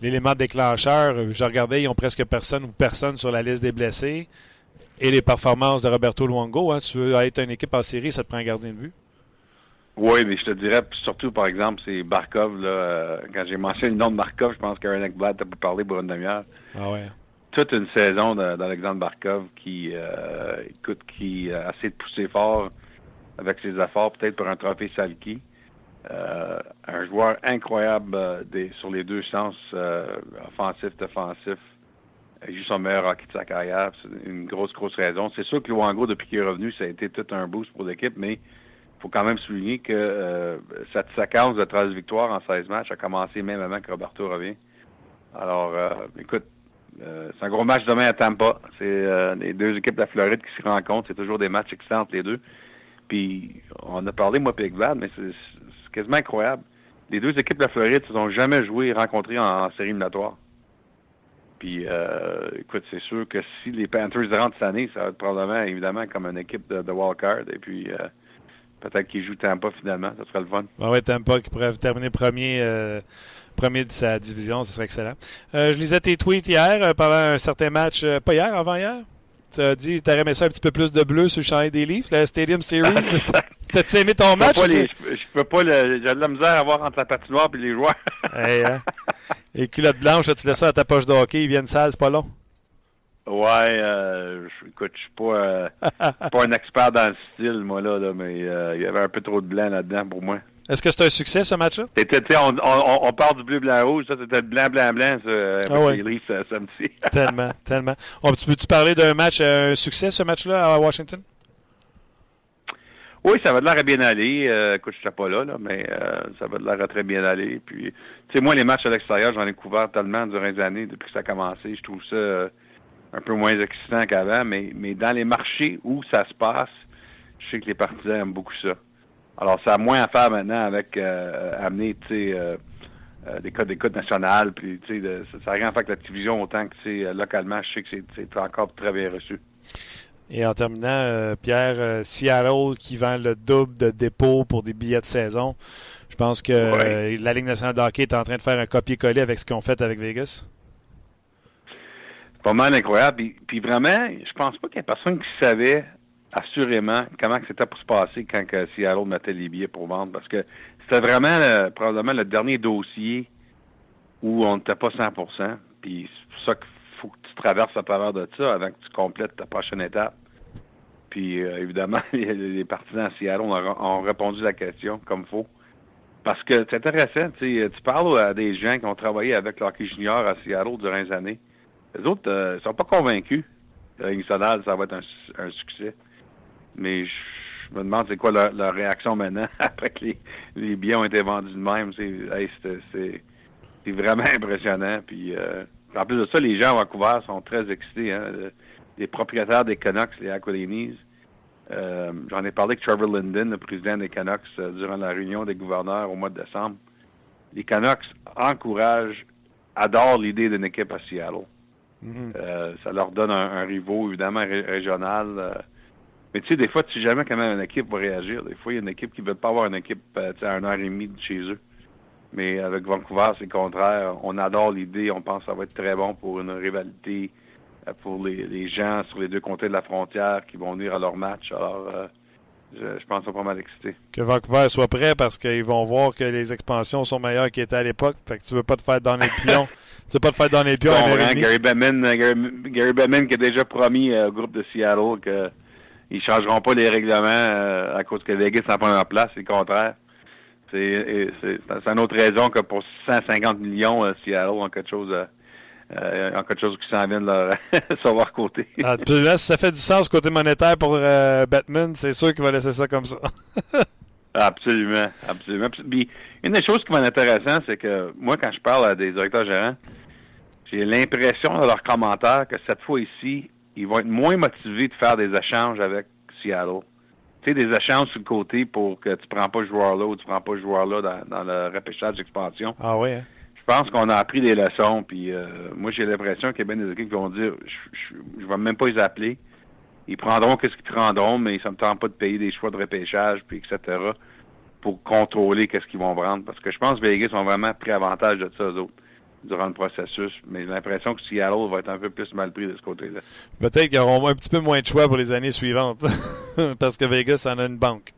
l'élément déclencheur? Je regardais, ils ont presque personne ou personne sur la liste des blessés. Et les performances de Roberto Luongo. Hein? Tu veux être une équipe en série, ça te prend un gardien de but? Oui, mais je te dirais, surtout, par exemple, c'est Barkov. Là, euh, quand j'ai mentionné le nom de Barkov, je pense qu'Aaron Ekblad t'a pu parler pour une demi-heure. Ah ouais. Toute une saison d'Alexandre Barkov qui, euh, écoute, qui a assez de pousser fort avec ses efforts, peut-être pour un trophée Salki. Euh, un joueur incroyable des, sur les deux sens, offensif, défensif. Il joue son meilleur hockey de sa carrière. C'est une grosse, grosse raison. C'est sûr que Luango, depuis qu'il est revenu, ça a été tout un boost pour l'équipe, mais faut quand même souligner que euh, cette séquence de 13 victoires en 16 matchs a commencé même avant que Roberto revienne. Alors, euh, écoute, c'est un gros match demain à Tampa. C'est les deux équipes de la Floride qui se rencontrent. C'est toujours des matchs excitants entre les deux. Puis on a parlé, moi et Vlad, mais c'est quasiment incroyable. Les deux équipes de la Floride se sont jamais jouées et rencontrées en, série éliminatoire. Puis, euh, écoute, c'est sûr que si les Panthers rentrent cette année, ça va être probablement, évidemment, comme une équipe de, de wildcard. Et puis, euh, peut-être qu'ils jouent Tampa finalement. Ça serait le fun. Ah oui, Tampa qui pourrait terminer premier, euh, premier de sa division. Ce serait excellent. je lisais tes tweets hier pendant un certain match, pas hier, avant-hier. Tu as dit que tu aimé ça un petit peu plus de bleu sur le chantier des Leafs, la Stadium Series. T'as-tu aimé ton match? je, peux pas, j'ai de la misère à voir entre la patinoire et les joueurs. hey, hein? Et culotte blanche, tu laisses ça à ta poche de hockey, ils viennent sales, c'est pas long? Ouais, euh, écoute, je suis pas, euh, pas un expert dans le style, moi, là, là mais euh, il y avait un peu trop de blanc là-dedans pour moi. Est-ce que c'est un succès, ce match-là? On, on, on, part du bleu, blanc, rouge. Ça, c'était blanc, blanc, blanc, ça, ah ouais. les ça, ça me dit. tellement, tellement. On, peux-tu parler d'un match, un succès, ce match-là, à Washington? Oui, ça va de l'air à bien aller. Euh, écoute, je ne pas là, là mais euh, ça va de l'air à très bien aller. Puis, tu sais, moi, les matchs à l'extérieur, j'en ai couvert tellement durant les années, depuis que ça a commencé. Je trouve ça euh, un peu moins excitant qu'avant, mais, mais dans les marchés où ça se passe, je sais que les partisans aiment beaucoup ça. Alors, ça a moins à faire maintenant avec amener, tu sais, des codes d'écoute nationales, puis, tu sais, ça n'a rien à faire avec la télévision autant que, tu sais, localement, je sais que c'est encore très bien reçu. Et en terminant, euh, Pierre, euh, Seattle qui vend le double de dépôt pour des billets de saison. Je pense que euh, la Ligue nationale de hockey est en train de faire un copier-coller avec ce qu'on fait avec Vegas. Pas mal incroyable. Puis, vraiment, je pense pas qu'il y ait personne qui savait assurément comment c'était pour se passer quand Seattle mettait les billets pour vendre. Parce que c'était vraiment probablement le dernier dossier où on n'était pas 100% Puis c'est pour ça que faut que tu traverses à travers de ça avant que tu complètes ta prochaine étape. Puis euh, évidemment, les partisans à Seattle ont, répondu à la question comme faut. Parce que c'est intéressant, tu parles à des gens qui ont travaillé avec l'hockey junior à Seattle durant les années. Les autres ne euh, sont pas convaincus que la ça va être un, succès. Mais je me demande c'est quoi leur, réaction maintenant après que les, billets ont été vendus de même. C'est vraiment impressionnant. Puis euh, en plus de ça, les gens à Vancouver sont très excités. Hein. Les propriétaires des Canucks, les Aquilinis, euh, j'en ai parlé avec Trevor Linden, le président des Canucks, euh, durant la réunion des gouverneurs au mois de décembre. Les Canucks encouragent, adorent l'idée d'une équipe à Seattle. Mm-hmm. Euh, ça leur donne un, un rivaux, évidemment, régional. mais tu sais, des fois, tu sais jamais comment une équipe va réagir. Des fois, il y a une équipe qui ne veut pas avoir une équipe à un heure et demie de chez eux. Mais avec Vancouver, c'est le contraire. On adore l'idée. On pense que ça va être très bon pour une rivalité euh, pour les, gens sur les deux côtés de la frontière qui vont venir à leur match. Alors, euh, je, pense qu'ils sont pas mal excités. Que Vancouver soit prêt parce qu'ils vont voir que les expansions sont meilleures qu'ils étaient à l'époque. Fait que tu veux pas te faire dans les pions. tu veux pas te faire dans les pions. Gary Bettman, euh, Gary, Gary qui a déjà promis au groupe de Seattle qu'ils ne changeront pas les règlements à cause que Vegas n'a pas en place. C'est le contraire. C'est une autre raison que pour 150 millions, euh, Seattle a quelque chose, euh, euh quelque chose qui s'en vient de leur savoir côté. ah, là, si ça fait du sens côté monétaire pour euh, Batman, c'est sûr qu'il va laisser ça comme ça. absolument, absolument. Puis, une des choses qui m'est intéressante, c'est que moi, quand je parle à des directeurs gérants, j'ai l'impression dans leurs commentaires que cette fois ici, ils vont être moins motivés de faire des échanges avec Seattle tu sais, des échanges sur le côté pour que tu prends pas ce joueur-là ou tu prends pas ce joueur-là dans, le repêchage d'expansion. Ah oui, hein? Je pense qu'on a appris des leçons, puis euh, moi, j'ai l'impression qu'il y a bien des équipes qui vont dire je, je, vais même pas les appeler. Ils prendront qu'est-ce qu'ils prendront, mais ça me tente pas de payer des choix de repêchage, puis etc., pour contrôler qu'est-ce qu'ils vont prendre. Parce que je pense que Vegas ont vraiment pris avantage de ça, eux autres durant le processus. Mais j'ai l'impression que Seattle va être un peu plus mal pris de ce côté-là. Peut-être qu'ils auront un petit peu moins de choix pour les années suivantes. Parce que Vegas en a une banque.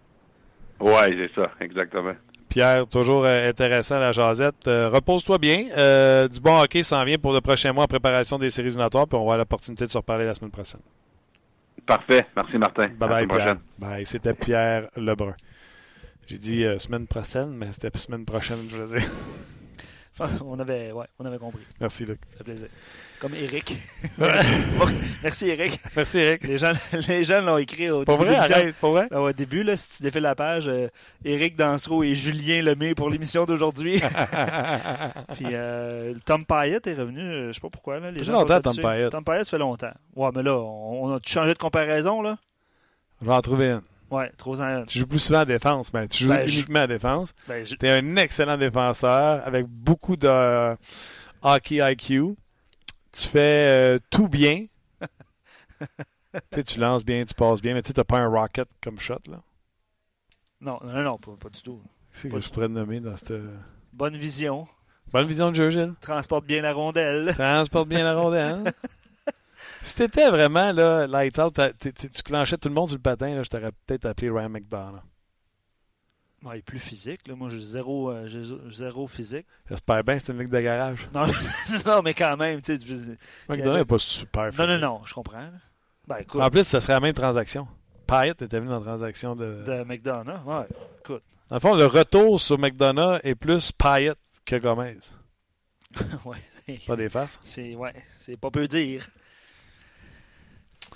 Oui, c'est ça, exactement. Pierre, toujours euh, intéressant la jasette. Euh, repose-toi bien. Euh, du bon hockey s'en vient pour le prochain mois en préparation des séries éliminatoires, puis on va avoir l'opportunité de se reparler la semaine prochaine. Parfait. Merci, Martin. Bye bye, Pierre. Bye. C'était Pierre Lebrun. J'ai dit semaine prochaine, mais c'était semaine prochaine, je veux dire. on, avait, ouais, on avait compris. Merci, Luc. Ça fait plaisir. Comme Eric. Merci, Eric. Merci, Eric. Les gens les gens l'ont écrit au pour début. Vrai, arrête, pour vrai? Ah, au début, là, si tu défiles la page, euh, Éric Dansereau et Julien Lemay pour l'émission d'aujourd'hui. Puis euh, Tom Payette est revenu, euh, je sais pas pourquoi. Là, les Ça fait gens longtemps, Tom. Payette. Tom Payette, ça fait longtemps. Ouais, mais là, on, on a changé de comparaison, là? Je vais en trouver une. Ouais, trop en Tu joues plus souvent à défense, mais tu joues Ben, je- uniquement à défense. Ben, je- Tu es un excellent défenseur avec beaucoup de euh, hockey IQ. Tu fais euh, tout bien. tu lances bien, tu passes bien, mais tu n'as pas un rocket comme shot. là. Non, non, non, pas, pas du tout. C'est que je pourrais nommer dans cette. Bonne vision. Bonne vision de jeu, Gilles. Transporte bien la rondelle. Transporte bien la rondelle. si t'étais vraiment là, light out, tu clenchais tout le monde sur le patin, là, je t'aurais peut-être appelé Ryan McDonough. Ouais, il est plus physique. Là. Moi, j'ai zéro, euh, zéro physique. J'espère bien que c'était une ligue de garage. Non, non mais quand même, tu sais. McDonough n'est pas super Non, physique. non, non, je comprends. Ben, écoute, En plus, ça serait la même transaction. Payette était venu dans la transaction de. de McDonough, ouais, écoute. Dans le fond, le retour sur McDonough est plus Payette que Gomez. ouais, c'est- Pas des farces. c'est ouais, c'est pas peu dire.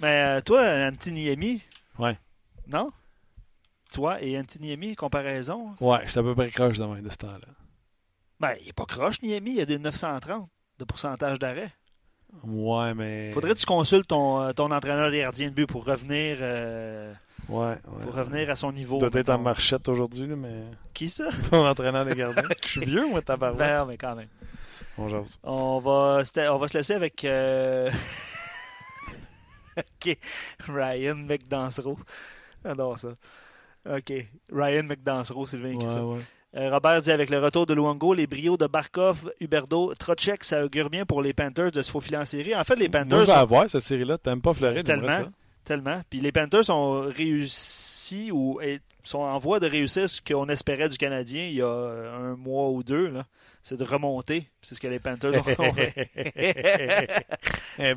Mais euh, toi, Antiniemi, Ouais. non? Toi et Antiniemi, comparaison? Ouais, j'étais à peu près croche de, de ce temps-là. Ben, il est pas croche, Niemi, il a des 930 de pourcentage d'arrêt. Ouais, mais. Faudrait que tu consultes ton, euh, ton entraîneur des gardiens de but pour revenir, euh, Ouais, ouais. pour revenir à son niveau. Doit être en marchette aujourd'hui, mais. Qui ça? Mon entraîneur des gardiens. Je suis vieux, moi, tabarouette. Ben, non, mais quand même. Bon, j'ose. On va, on va se laisser avec euh, OK. Ryan McDansereau. J'adore ça. OK. Ryan McDansereau, Sylvain. Ouais, ça. ouais. Euh, Robert dit avec le retour de Luongo, les brios de Barkov, Huberdo, Trocek, ça augure bien pour les Panthers de se faufiler en série. En fait, les Moi, Panthers je vais sont- avoir cette série-là. T'aimes pas Floride, tellement, ça. tellement. Puis les Panthers ont réussi ou sont en voie de réussir ce qu'on espérait du Canadien il y a un mois ou deux. là. C'est de remonter. C'est ce que les Panthers ont fait.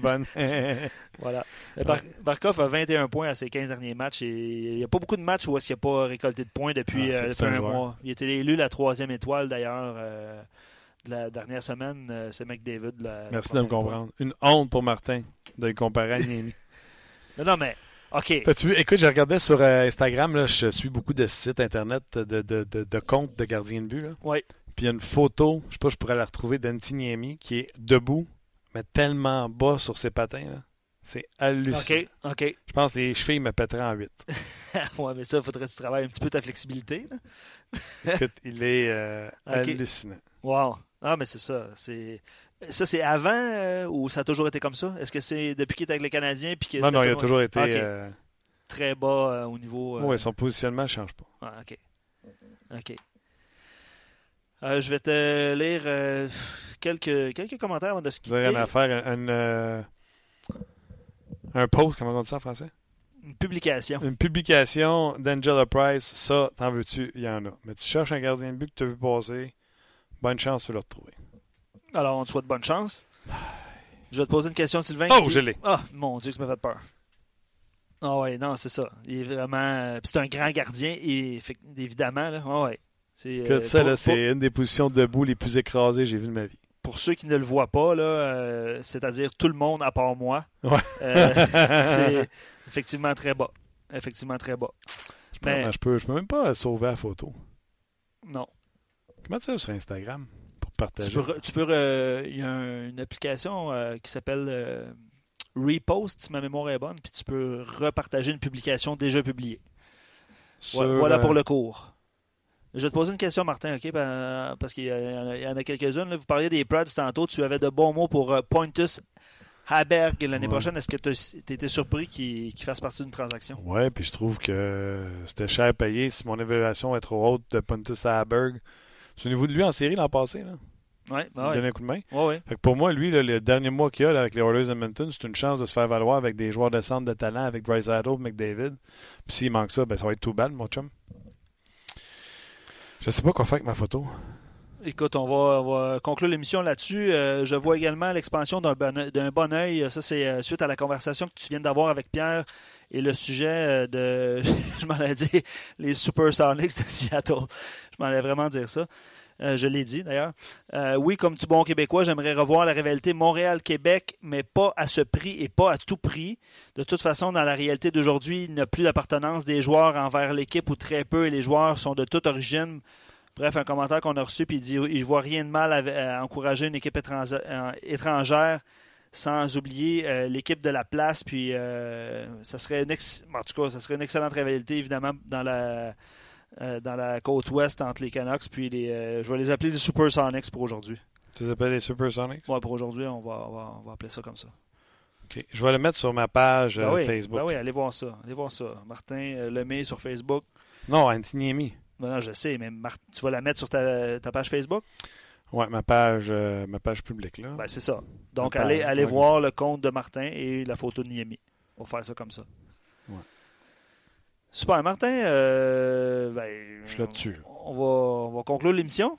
Bonne. Voilà. Bar- Barkov a 21 points à ses 15 derniers matchs et il n'y a pas beaucoup de matchs où est-ce qu'il n'a pas récolté de points depuis, Ah, euh, depuis un joueur. mois. Il a été élu la troisième étoile d'ailleurs euh, de la dernière semaine. euh, c'est McDavid. la- la Merci de me comprendre. Une honte pour Martin de le comparer à Niemi. Non, non, mais OK. Vu? Écoute, je regardais sur euh, Instagram, là, je suis beaucoup de sites internet de, de, de, de comptes de gardiens de but. Là. Oui. Puis il y a une photo, je sais pas, je pourrais la retrouver d'Antiniemi qui est debout, mais tellement bas sur ses patins. là. C'est hallucinant. OK. OK. Je pense que les chevilles me pèteraient en 8. ouais, mais ça, il faudrait que tu travailles un petit peu ta flexibilité. là. Écoute, il est euh, hallucinant. Wow. Ah, mais c'est ça. C'est. Ça, c'est avant euh, ou ça a toujours été comme ça? Est-ce que c'est depuis qu'il est avec les Canadiens puis que Non, non, il a toujours été. Euh, très bas au niveau. ouais, son positionnement ne change pas. Ah, OK. OK. Euh, je vais te lire euh, quelques, quelques commentaires avant de se quitter. à faire. Un, un, euh, un post, comment on dit ça en français? Une publication. Une publication d'Angela Price, ça, t'en veux-tu? Il y en a. Mais tu cherches un gardien de but que tu as vu passer, bonne chance de le retrouver. Alors, on te souhaite bonne chance. Je vais te poser une question, Sylvain. Oh, je l'ai. Ah, mon Dieu, que ça m'a fait peur. Ah ouais, non, c'est ça. Il est vraiment... euh, c'est un grand gardien, et, évidemment. Là. Ah ouais. C'est, euh, ça, là, c'est une des positions debout les plus écrasées que j'ai vues de ma vie. pour ceux qui ne le voient pas, là, euh, c'est-à-dire tout le monde à part moi, Ouais. euh, c'est effectivement très bas. Effectivement très bas. Je peux, Mais- je, peux, je peux même pas sauver la photo. Non. Comment tu fais sur Instagram pour Tu partager? peux, tu peux euh, il y a un- une application qui s'appelle Repost, si ma mémoire est bonne, puis tu peux repartager une publication déjà publiée. Sur, Voilà, pour le cours. Je vais te poser une question, Martin, OK? Parce qu'il y, en a- quelques-unes. Vous parliez des Prads tantôt. Tu avais de bons mots pour euh, Pontus Haberg l'année Ouais. prochaine. Est-ce que tu étais surpris qu'il fasse partie d'une transaction? Ouais, puis je trouve que c'était cher payé si mon évaluation est trop haute de Pontus Haberg. C'est au niveau de lui en série l'an passé. Là. Ouais, ben ouais. un coup de main. Ouais, ouais. Fait que pour moi, lui, là, le dernier mois qu'il a là, avec les Oilers Edmonton, c'est une chance de se faire valoir avec des joueurs de centre de talent, avec Bryce Addo, McDavid. Puis s'il manque ça, ben, ça va être tout bad, mon chum. Je sais pas quoi faire avec ma photo. Écoute, on va, on va conclure l'émission là-dessus. Euh, je vois également l'expansion d'un bon, œil. Ça, c'est euh, suite à la conversation que tu viens d'avoir avec Pierre Et le sujet de, je m'en ai dit, les Supersonics de Seattle. Je m'en allais vraiment dire ça. Euh, je l'ai dit d'ailleurs. Euh, oui, comme tout bon Québécois, j'aimerais revoir la rivalité Montréal-Québec, mais pas à ce prix et pas à tout prix. De toute façon, dans la réalité d'aujourd'hui, il n'y a plus d'appartenance des joueurs envers l'équipe ou très peu et les joueurs sont de toute origine. Bref, un commentaire qu'on a reçu, puis il dit il ne voit rien de mal à, encourager une équipe euh, étrangère sans oublier l'équipe de la place. Puis, ça serait une en tout cas, ça serait une excellente rivalité, évidemment, dans la, euh, dans la côte ouest entre les Canucks. Puis les, euh, je vais les appeler les Supersonics pour aujourd'hui. Tu les appelles les Supersonics? Oui, pour aujourd'hui, on va, on, va, appeler ça comme ça. OK. Je vais le mettre sur ma page ben euh, Facebook. Ben oui, allez voir ça. Allez voir ça. Martin Lemay sur Facebook. Non, Anthony Amy. Ben non, je sais, mais tu vas la mettre sur ta, ta page Facebook? Oui, ma page, ma page publique. là. Ben, c'est ça. Donc, allez, allez voir le compte de Martin et la photo de Niemi. On va faire ça comme ça. Super, Martin. Euh, ben, je suis là-dessus. On va, on va conclure l'émission.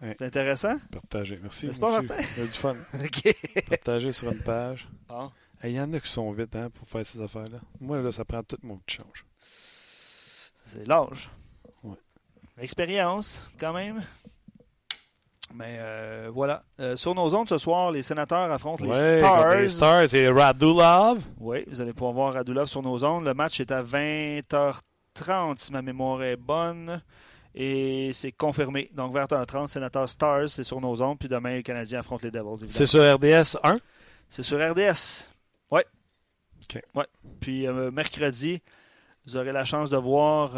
C'est intéressant. Partager. Merci. N'est-ce pas, Martin? Il y a du fun. Partager sur une page. Il y en a qui sont vite hein, pour faire ces affaires-là. Moi, là, ça prend tout mon petit change. C'est l'âge. Ouais. Expérience, quand même. Mais euh, voilà. Euh, sur nos ondes ce soir, les sénateurs affrontent les Stars. Les Stars et Radulov. Oui, vous allez pouvoir voir Radulov sur nos ondes. Le match est à 20h30, si ma mémoire est bonne. Et c'est confirmé. Donc, 20h30, sénateurs Stars, c'est sur nos ondes. Puis demain, les Canadiens affrontent les Devils. C'est sur RDS 1 C'est sur RDS. Oui. OK. Ouais. Puis euh, mercredi, vous aurez la chance de voir.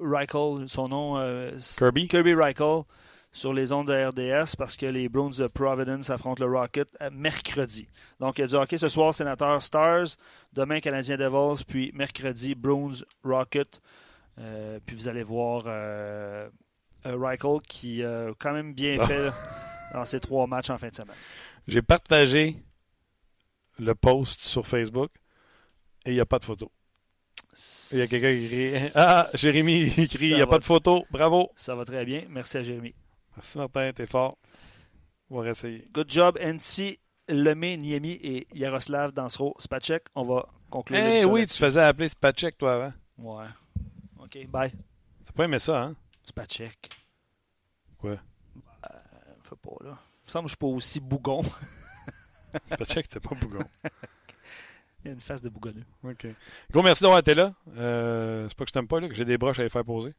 Euh, Reichel, son nom. Euh, Kirby. Kirby Reichel sur les ondes de RDS parce que les Bruins de Providence affrontent le Rocket mercredi. Donc, il y a du hockey ce soir, Sénateur Stars. Demain, Canadien Devils. Puis mercredi, Bruins Rocket. Euh, puis vous allez voir euh, Reichel qui a quand même bien fait dans ses trois matchs en fin de semaine. J'ai partagé le post sur Facebook et il n'y a pas de photo. Il y a quelqu'un qui crie Ah, Jérémy il crie Il n'y a pas de photo. Bravo. Ça va très bien. Merci à Jérémy. Merci Martin, t'es fort. On va réessayer. Good job, NC, Lemay, Niemi et Yaroslav Dansro. Spacek, on va conclure. Eh oui, tu faisais appeler Spacek toi avant. Ouais. OK, bye. T'as pas aimé ça, hein? Spacek. Quoi? Euh, fais pas, là. Il me semble que je suis pas aussi bougon. Spacek, c'est pas bougon. Il y a une face de bougonneux. OK. Gros merci d'avoir été là. Euh, c'est pas que je t'aime pas, là, que j'ai des broches à les faire poser.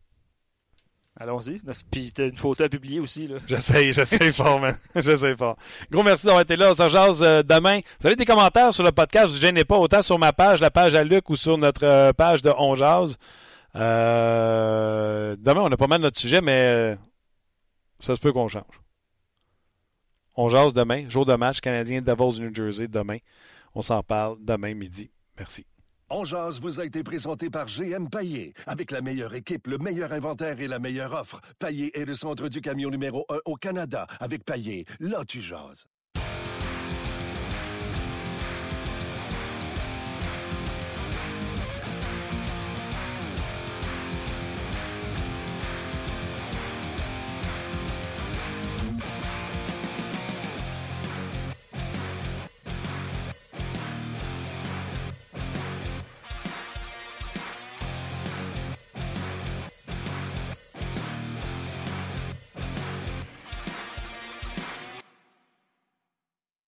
Allons-y. Puis t'as une photo à publier aussi. là. J'essaie, j'essaie fort, man. j'essaie fort. Gros merci d'avoir été là. On se rejase euh, demain. Vous avez des commentaires sur le podcast, vous ne gênez pas, autant sur ma page, la page à Luc, ou sur notre euh, page de On Jase. demain, on a pas mal notre sujet, mais ça se peut qu'on change. On jase demain, jour de match, Canadien Devils New Jersey, demain. On s'en parle demain midi. Merci. On vous a été présenté par GM Paillé. Avec la meilleure équipe, le meilleur inventaire et la meilleure offre. Paillé est le centre du camion numéro 1 au Canada. Avec Paillé, là tu jases.